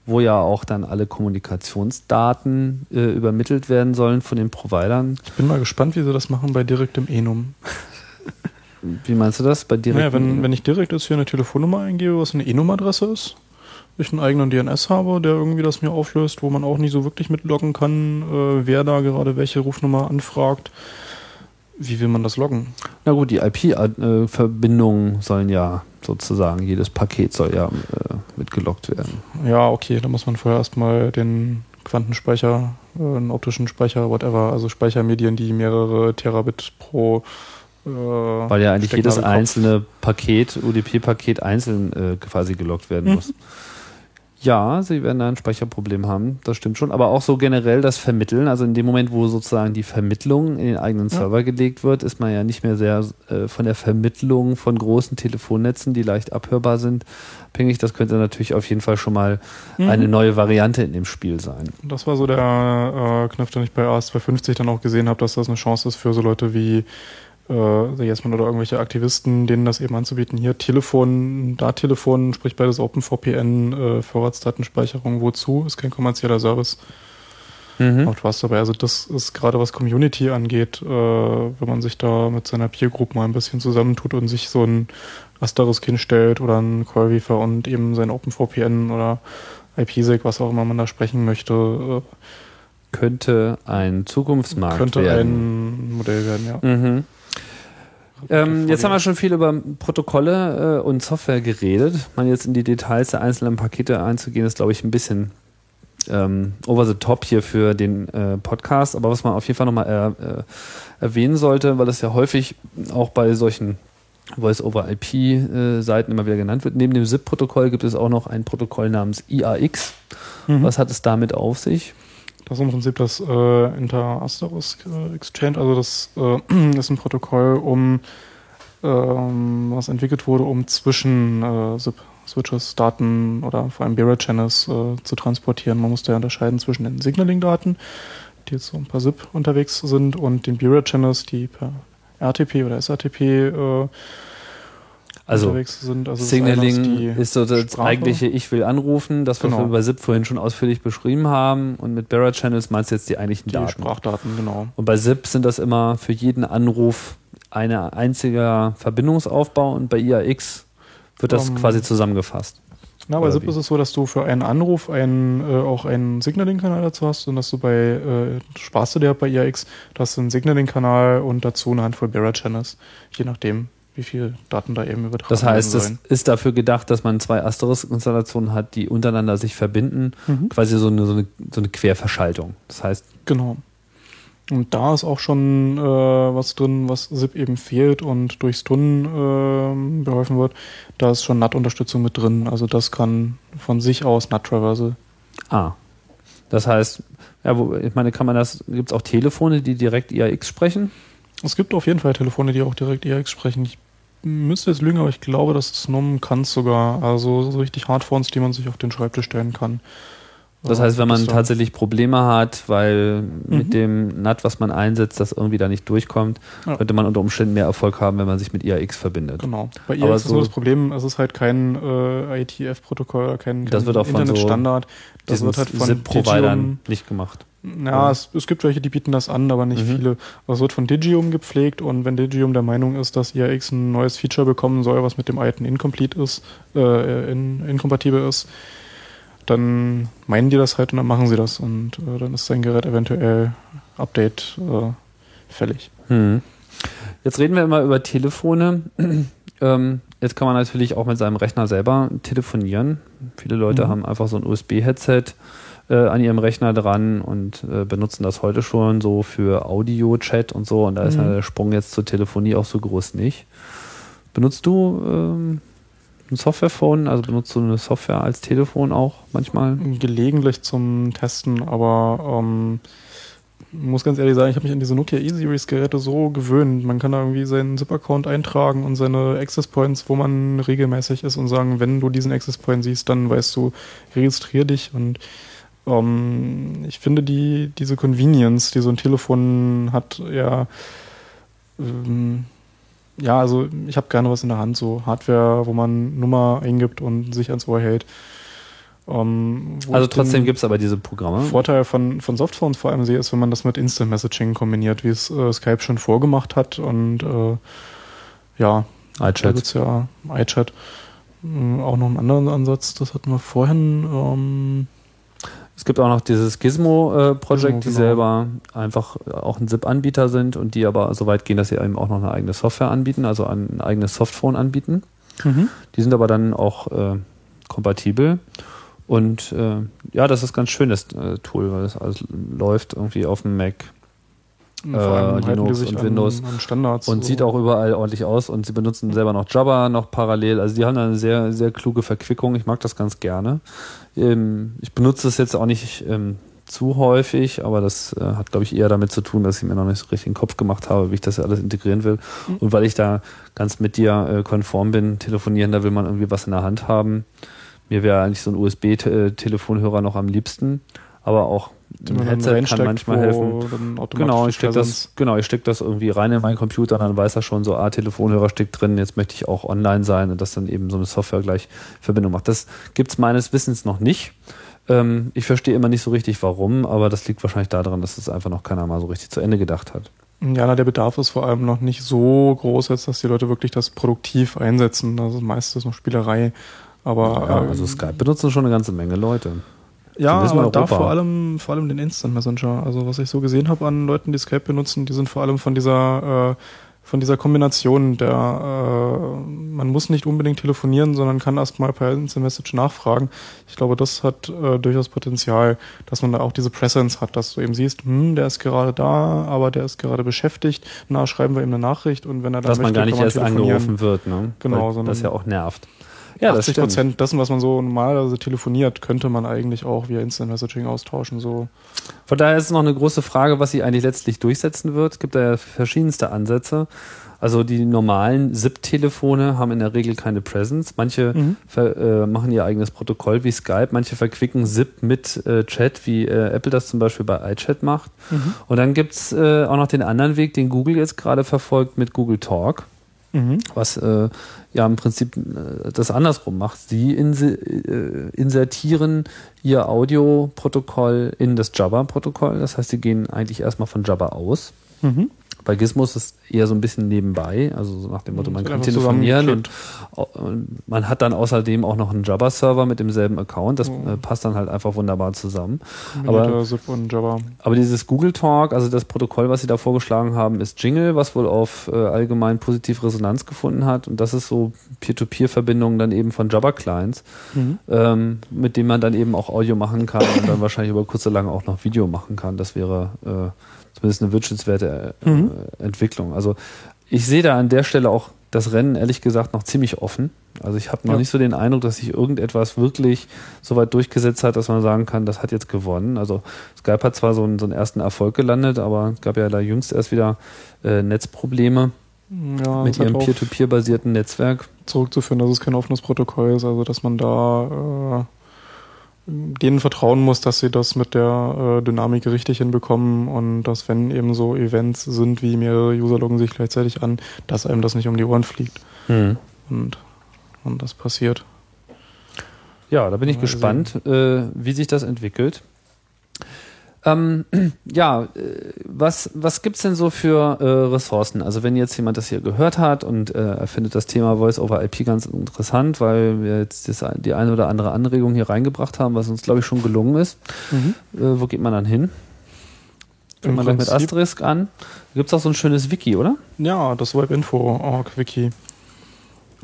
wo ja auch dann alle Kommunikationsdaten äh, übermittelt werden sollen von den Providern. Ich bin mal gespannt, wie sie das machen bei direktem Enum. Wie meinst du das bei direkt? Naja, wenn, wenn ich direkt jetzt hier eine Telefonnummer eingebe, was eine Enum-Adresse ist, ich einen eigenen DNS habe, der irgendwie das mir auflöst, wo man auch nicht so wirklich mitloggen kann, äh, wer da gerade welche Rufnummer anfragt. Wie will man das loggen? Na gut, die IP-Verbindungen sollen ja sozusagen, jedes Paket soll ja äh, mitgelockt werden. Ja, okay, da muss man vorher erstmal den Quantenspeicher, äh, einen optischen Speicher, whatever, also Speichermedien, die mehrere Terabit pro äh, Weil ja eigentlich jedes einzelne Paket, UDP-Paket einzeln äh, quasi gelockt werden Mhm. muss. Ja, sie werden da ein Speicherproblem haben, das stimmt schon. Aber auch so generell das Vermitteln, also in dem Moment, wo sozusagen die Vermittlung in den eigenen Ja. Server gelegt wird, ist man ja nicht mehr sehr äh, von der Vermittlung von großen Telefonnetzen, die leicht abhörbar sind, abhängig. Das könnte natürlich auf jeden Fall schon mal Mhm. eine neue Variante in dem Spiel sein. Das war so der äh, Kniff, den ich bei AS250 dann auch gesehen habe, dass das eine Chance ist für so Leute wie äh, Jesman oder irgendwelche Aktivisten, denen das eben anzubieten. Hier Telefon, da Telefon, sprich beides OpenVPN, äh, Vorratsdatenspeicherung, wozu? Ist kein kommerzieller Service. Mhm. Macht was dabei. Also das ist gerade was Community angeht, äh, wenn man sich da mit seiner Peer Group mal ein bisschen zusammentut und sich so ein Asterisk hinstellt oder ein Callweaver und eben sein OpenVPN oder IPsec, was auch immer man da sprechen möchte, äh, Könnte ein Zukunftsmarkt könnte werden. ein Modell werden, ja. Mhm. Ähm, jetzt haben wir schon viel über Protokolle äh, und Software geredet. Man jetzt in die Details der einzelnen Pakete einzugehen, ist, glaube ich, ein bisschen ähm, over the top hier für den äh, Podcast. Aber was man auf jeden Fall nochmal äh, äh, erwähnen sollte, weil das ja häufig auch bei solchen Voice-over-IP-Seiten immer wieder genannt wird. Neben dem ZIP-Protokoll gibt es auch noch ein Protokoll namens IAX. Mhm. Was hat es damit auf sich? Das ist im Prinzip das äh, Inter-Asterisk äh, Exchange, also das äh, ist ein Protokoll, um ähm, was entwickelt wurde, um zwischen äh, SIP-Switches Daten oder vor allem Bearer-Channels äh, zu transportieren. Man muss da unterscheiden zwischen den Signaling-Daten, die jetzt so ein paar SIP unterwegs sind, und den Bearer-Channels, die per RTP oder SRTP äh, Also sind. Also Signaling die ist so das Sprache. eigentliche Ich will anrufen, das, was Genau. wir bei SIP vorhin schon ausführlich beschrieben haben. Und mit Barra Channels meinst du jetzt die eigentlichen die Daten. Sprachdaten, genau. Und bei SIP sind das immer für jeden Anruf ein einziger Verbindungsaufbau und bei IAX wird das Ähm, quasi zusammengefasst. Na, bei SIP ist es so, dass du für einen Anruf einen, äh, auch einen Signaling-Kanal dazu hast und dass du bei, äh, sparst du dir bei IAX, da hast du einen Signaling-Kanal und dazu eine Handvoll Bearer-Channels, je nachdem, wie viel Daten da eben übertragen Das heißt, es ist dafür gedacht, dass man zwei Asterisk-Installationen hat, die untereinander sich verbinden. Mhm. Quasi so eine, so, eine, so eine Querverschaltung. Das heißt, Genau. Und da ist auch schon äh, was drin, was SIP eben fehlt und durchs Tun ähm, beholfen wird. Da ist schon NAT-Unterstützung mit drin. Also das kann von sich aus NAT-Traversal. ah, Das heißt, ja, wo, ich meine, kann man das, gibt es auch Telefone, die direkt IAX sprechen? Es gibt auf jeden Fall Telefone, die auch direkt EX sprechen. Ich müsste jetzt lügen, aber ich glaube, dass es Nom kann sogar. Also so richtig Hardphones, die man sich auf den Schreibtisch stellen kann. Das Äh, heißt, wenn man ist da- tatsächlich Probleme hat, weil mit Mhm. dem NAT, was man einsetzt, das irgendwie da nicht durchkommt, Ja. könnte man unter Umständen mehr Erfolg haben, wenn man sich mit IAX verbindet. Genau. Bei Aber ihr ist so- das Problem, es ist halt kein äh, IETF-Protokoll oder kein, kein Das von so Internetstandard. Das wird halt von SIP-Providern Digium, nicht gemacht. Ja, es, es gibt welche, die bieten das an, aber nicht Mhm. viele. Es wird von Digium gepflegt und wenn Digium der Meinung ist, dass IAX ein neues Feature bekommen soll, was mit dem alten incomplete ist, äh, in, inkompatibel ist, dann meinen die das halt und dann machen sie das und äh, dann ist sein Gerät eventuell Update äh, fällig. Hm. Jetzt reden wir immer über Telefone. ähm, jetzt kann man natürlich auch mit seinem Rechner selber telefonieren. Viele Leute Mhm. haben einfach so ein USB-Headset äh, an ihrem Rechner dran und äh, benutzen das heute schon so für Audio-Chat und so. Und da ist Mhm. ja der Sprung jetzt zur Telefonie auch so groß nicht. Benutzt du ähm, ein Softwarephone? Also benutzt du eine Software als Telefon auch manchmal? Gelegentlich zum Testen, aber ähm, muss ganz ehrlich sagen, ich habe mich an diese Nokia E-Series-Geräte so gewöhnt. Man kann da irgendwie seinen ZIP-Account eintragen und seine Access Points, wo man regelmäßig ist und sagen, wenn du diesen Access Point siehst, dann weißt du, registrier dich und ähm, ich finde die, diese Convenience, die so ein Telefon hat, ja, ähm, ja, also ich habe gerne was in der Hand, so Hardware, wo man Nummer eingibt und sich ans Ohr hält. Ähm, Also trotzdem gibt es aber diese Programme. Vorteil von, von Softphones vor allem sehe, ist, wenn man das mit Instant Messaging kombiniert, wie es äh, Skype schon vorgemacht hat und äh, ja, da iChat. es ja iChat. Äh, Auch noch einen anderen Ansatz, das hatten wir vorhin. Ähm, Es gibt auch noch dieses Gizmo-Projekt, Gizmo, die genau. selber einfach äh, auch ein SIP-Anbieter sind und die aber so weit gehen, dass sie eben auch noch eine eigene Software anbieten, also ein eigenes Softphone anbieten. Die sind aber dann auch äh, kompatibel. Und äh, ja, das ist ganz schönes äh, Tool, weil das alles läuft irgendwie auf dem Mac Vor allem halten die Linux und an, Windows an Standards. und so. sieht auch überall ordentlich aus und sie benutzen selber noch Jabba noch parallel. Also die haben da eine sehr, sehr kluge Verquickung. Ich mag das ganz gerne. Ähm, ich benutze es jetzt auch nicht ähm, zu häufig, aber das äh, hat, glaube ich, eher damit zu tun, dass ich mir noch nicht so richtig den Kopf gemacht habe, wie ich das alles integrieren will. Und weil ich da ganz mit dir äh, konform bin, telefonieren, da will man irgendwie was in der Hand haben. Mir wäre eigentlich so ein USB-Telefonhörer noch am liebsten, aber auch ein Headset kann manchmal helfen. Genau, ich stecke das, genau, ich steck das irgendwie rein in meinen Computer und dann weiß er schon so, ah, Telefonhörer steckt drin, jetzt möchte ich auch online sein und das dann eben so eine Software gleich Verbindung macht. Das gibt's meines Wissens noch nicht. Ähm, ich verstehe immer nicht so richtig, warum, aber das liegt wahrscheinlich daran, dass es einfach noch keiner mal so richtig zu Ende gedacht hat. Ja, na, der Bedarf ist vor allem noch nicht so groß, als dass die Leute wirklich das produktiv einsetzen. Also meistens noch Spielerei. Aber Ja, ähm, also Skype benutzen schon eine ganze Menge Leute. Ja, aber da vor allem, vor allem den Instant Messenger. Also was ich so gesehen habe an Leuten, die Skype benutzen, die sind vor allem von dieser, äh, von dieser Kombination der, äh, man muss nicht unbedingt telefonieren, sondern kann erstmal per Instant Message nachfragen. Ich glaube, das hat äh, durchaus Potenzial, dass man da auch diese Presence hat, dass du eben siehst, hm, der ist gerade da, aber der ist gerade beschäftigt. Na, schreiben wir ihm eine Nachricht und wenn er dann Dass man möchte, gar nicht kann man erst angerufen wird, ne? Genau, Weil sondern das ja auch nervt. Ja, das 80 stimmt. Prozent dessen, was man so normalerweise telefoniert, könnte man eigentlich auch via Instant Messaging austauschen. So Von daher ist es noch eine große Frage, was sie eigentlich letztlich durchsetzen wird. Es gibt da ja verschiedenste Ansätze. Also die normalen SIP-Telefone haben in der Regel keine Presence. Manche Mhm. äh, machen ihr eigenes Protokoll wie Skype. Manche verquicken SIP mit äh, Chat, wie äh, Apple das zum Beispiel bei iChat macht. Mhm. Und dann gibt's äh, auch noch den anderen Weg, den Google jetzt gerade verfolgt mit Google Talk was äh, ja im Prinzip äh, das andersrum macht. Sie inse äh, insertieren ihr Audioprotokoll in das Jabba-Protokoll. Das heißt, sie gehen eigentlich erstmal von Jabba aus. Mhm. Bei Gizmo ist eher so ein bisschen nebenbei, also so nach dem Motto, man wird kann telefonieren und, und man hat dann außerdem auch noch einen Jabba-Server mit demselben Account. Das Oh. passt dann halt einfach wunderbar zusammen. Aber-. Aber dieses Google Talk, also das Protokoll, was sie da vorgeschlagen haben, ist Jingle, was wohl auf äh, allgemein positiv Resonanz gefunden hat. Und das ist so Peer-to-Peer-Verbindungen dann eben von Jabba-Clients, ähm, mit denen man dann eben auch Audio machen kann und dann wahrscheinlich über kurz oder lang auch noch Video machen kann. Das wäre äh, zumindest eine wünschenswerte äh, Mhm. Entwicklung. Also ich sehe da an der Stelle auch das Rennen ehrlich gesagt noch ziemlich offen. Also ich habe noch Ja. nicht so den Eindruck, dass sich irgendetwas wirklich so weit durchgesetzt hat, dass man sagen kann, das hat jetzt gewonnen. Also Skype hat zwar so einen, so einen ersten Erfolg gelandet, aber es gab ja da jüngst erst wieder äh, Netzprobleme Ja, mit ihrem Peer-to-Peer-basierten Netzwerk. zurückzuführen, dass es kein offenes Protokoll ist, also dass man da äh, denen vertrauen muss, dass sie das mit der äh, Dynamik richtig hinbekommen und dass wenn eben so Events sind, wie mehrere User loggen sich gleichzeitig an, dass einem das nicht um die Ohren fliegt Hm. und, und das passiert. Ja, da bin ich Mal gespannt, äh, wie sich das entwickelt. Ähm, ja, äh, was, was gibt's denn so für äh, Ressourcen? Also wenn jetzt jemand das hier gehört hat und äh, er findet das Thema Voice over IP ganz interessant, weil wir jetzt das, die eine oder andere Anregung hier reingebracht haben, was uns, glaube ich, schon gelungen ist. Äh, wo geht man dann hin? Fängt man gleich mit Asterisk an? Da gibt's auch so ein schönes Wiki, oder? Ja, das Webinfo.org Wiki.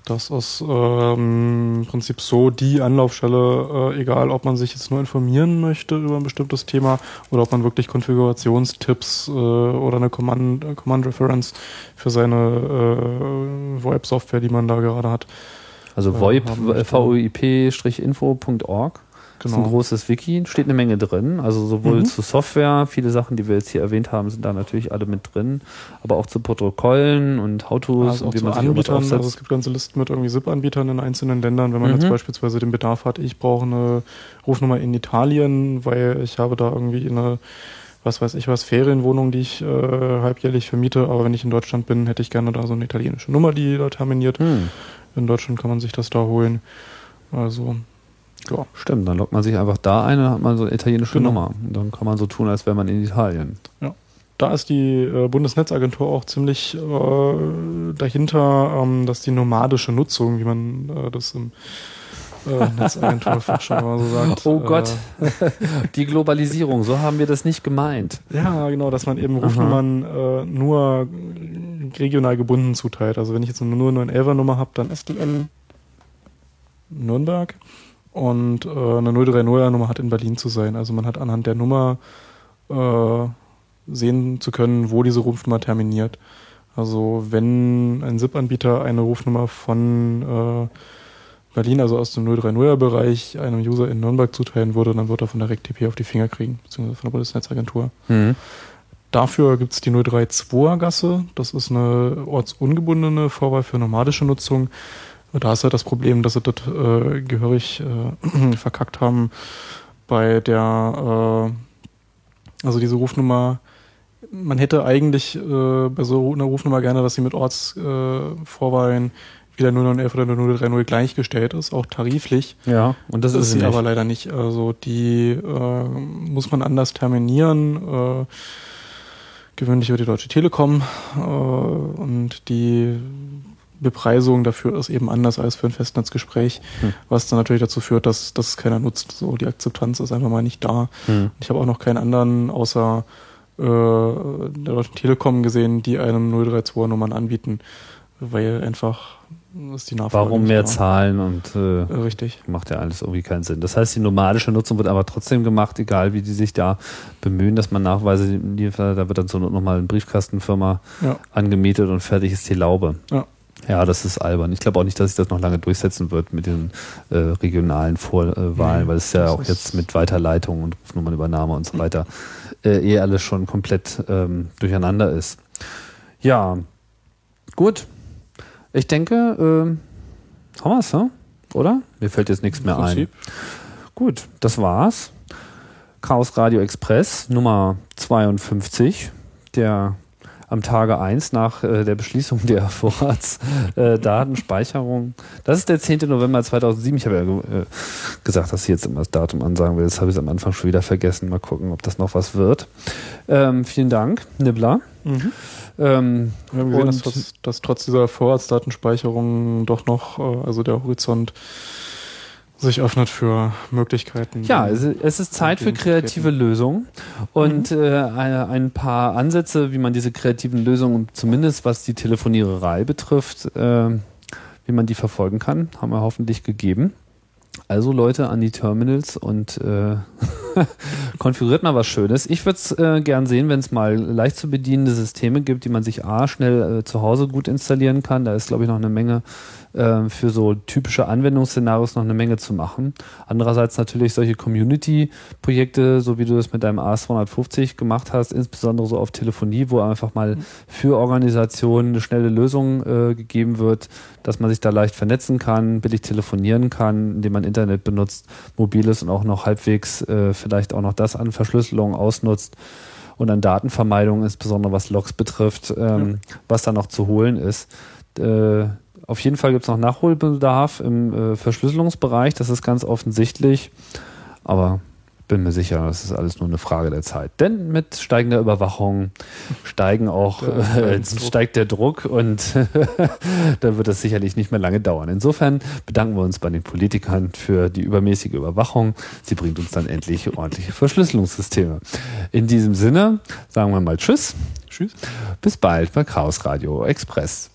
Das ist ähm, im Prinzip so die Anlaufstelle, äh, egal ob man sich jetzt nur informieren möchte über ein bestimmtes Thema oder ob man wirklich Konfigurationstipps äh, oder eine Command, äh, Command Reference für seine äh, VoIP-Software, die man da gerade hat. Also Ja, VoIP, haben VoIP-info.org. Das ist ein großes Wiki, steht eine Menge drin. Also sowohl Mhm. zu Software, viele Sachen, die wir jetzt hier erwähnt haben, sind da natürlich alle mit drin, aber auch zu Protokollen und How-Tos Also und wie man sich Anbietern, also es aufsetzt. gibt ganze Listen mit irgendwie SIP-Anbietern in einzelnen Ländern. Wenn man Mhm. jetzt beispielsweise den Bedarf hat, ich brauche eine Rufnummer in Italien, weil ich habe da irgendwie eine, was weiß ich was, Ferienwohnung, die ich äh, halbjährlich vermiete, aber wenn ich in Deutschland bin, hätte ich gerne da so eine italienische Nummer, die da terminiert. Hm, In Deutschland kann man sich das da holen. Also, ja. stimmt, dann loggt man sich einfach da ein und dann hat man so eine italienische Genau. Nummer. Und dann kann man so tun, als wäre man in Italien. Da ist die äh, Bundesnetzagentur auch ziemlich äh, dahinter, ähm, dass die nomadische Nutzung, wie man äh, das im äh, Netzagenturfachjargon immer so sagt. Oh Gott, Äh, die Globalisierung, so haben wir das nicht gemeint. ja, genau, dass man eben Rufnummern äh, nur regional gebunden zuteilt. Also wenn ich jetzt nur eine 911er-Nummer habe, dann ist die in Nürnberg und äh, eine 030er-Nummer hat in Berlin zu sein. Also man hat anhand der Nummer äh, sehen zu können, wo diese Rufnummer terminiert. Also wenn ein SIP-Anbieter eine Rufnummer von äh, Berlin, also aus dem 030er-Bereich, einem User in Nürnberg zuteilen würde, dann wird er von der RecTP auf die Finger kriegen, beziehungsweise von der Bundesnetzagentur. Hm. Dafür gibt es die 032er Gasse. Das ist eine ortsungebundene Vorwahl für nomadische Nutzung. Da ist halt das Problem, dass sie das äh, gehörig äh, verkackt haben bei der, äh, also diese Rufnummer. Man hätte eigentlich äh, bei so einer Rufnummer gerne, dass sie mit Ortsvorwahlen äh, Vorwahlen wie der 0911 oder der 030 gleichgestellt ist, auch tariflich. Ja, und das, Das ist sie nicht. aber leider nicht. Also die äh, muss man anders terminieren. Gewöhnlich über die Deutsche Telekom äh, und die Bepreisung dafür ist eben anders als für ein Festnetzgespräch, Hm. was dann natürlich dazu führt, dass das keiner nutzt. So die Akzeptanz ist einfach mal nicht da. Hm. Ich habe auch noch keinen anderen außer äh, der Deutschen Telekom gesehen, die einem 032er Nummern anbieten, weil einfach ist die Nachfrage Warum mehr da. Zahlen und Äh, Richtig. macht ja alles irgendwie keinen Sinn. Das heißt, die nomadische Nutzung wird aber trotzdem gemacht, egal wie die sich da bemühen, dass man Nachweise liefert. Da wird dann so nochmal eine Briefkastenfirma Ja. angemietet und fertig ist die Laube. Ja. Ja, das ist albern. Ich glaube auch nicht, dass sich das noch lange durchsetzen wird mit den äh, regionalen Vorwahlen, Nee, weil es ja auch jetzt mit Weiterleitung und Rufnummernübernahme und so weiter äh, eh alles schon komplett ähm, durcheinander ist. Ja, gut. Ich denke, ähm, haben wir es, ne? oder? Mir fällt jetzt nichts mehr ein. Gut, das war's. Chaos Radio Express Nummer 52, der am Tage 1 nach äh, der Beschließung der Vorratsdatenspeicherung. Äh, das ist der 10. November 2007. Ich habe ja äh, gesagt, dass ich jetzt immer das Datum ansagen will. Das habe ich am Anfang schon wieder vergessen. Mal gucken, ob das noch was wird. Ähm, vielen Dank, Nibbler. Mhm. Ähm, Wir haben gesehen, dass, trotz- dass trotz dieser Vorratsdatenspeicherung doch noch, äh, also der Horizont sich öffnet für Möglichkeiten. Ja, es ist, Zeit für kreative Lösungen und äh, ein ein paar Ansätze, wie man diese kreativen Lösungen, zumindest was die Telefoniererei betrifft, äh, wie man die verfolgen kann, haben wir hoffentlich gegeben. Also Leute an die Terminals und äh, konfiguriert mal was Schönes. Ich würde es äh, gern sehen, wenn es mal leicht zu bedienende Systeme gibt, die man sich A schnell äh, zu Hause gut installieren kann. Da ist, glaube ich, noch eine Menge äh, für so typische Anwendungsszenarios noch eine Menge zu machen. Andererseits natürlich solche Community-Projekte, so wie du das mit deinem AS250 gemacht hast, insbesondere so auf Telefonie, wo einfach mal für Organisationen eine schnelle Lösung äh, gegeben wird, dass man sich da leicht vernetzen kann, billig telefonieren kann, indem man Internet benutzt, mobiles und auch noch halbwegs äh, vielleicht auch noch das an Verschlüsselung ausnutzt und an Datenvermeidung, insbesondere was Logs betrifft, ähm, ja. was da noch zu holen ist. Äh, auf jeden Fall gibt es noch Nachholbedarf im äh, Verschlüsselungsbereich, das ist ganz offensichtlich. Aber bin mir sicher, das ist alles nur eine Frage der Zeit. Denn mit steigender Überwachung steigen auch, äh, steigt der Druck und dann wird das sicherlich nicht mehr lange dauern. Insofern bedanken wir uns bei den Politikern für die übermäßige Überwachung. Sie bringt uns dann endlich ordentliche Verschlüsselungssysteme. In diesem Sinne sagen wir mal Tschüss. Tschüss. Bis bald bei Chaos Radio Express.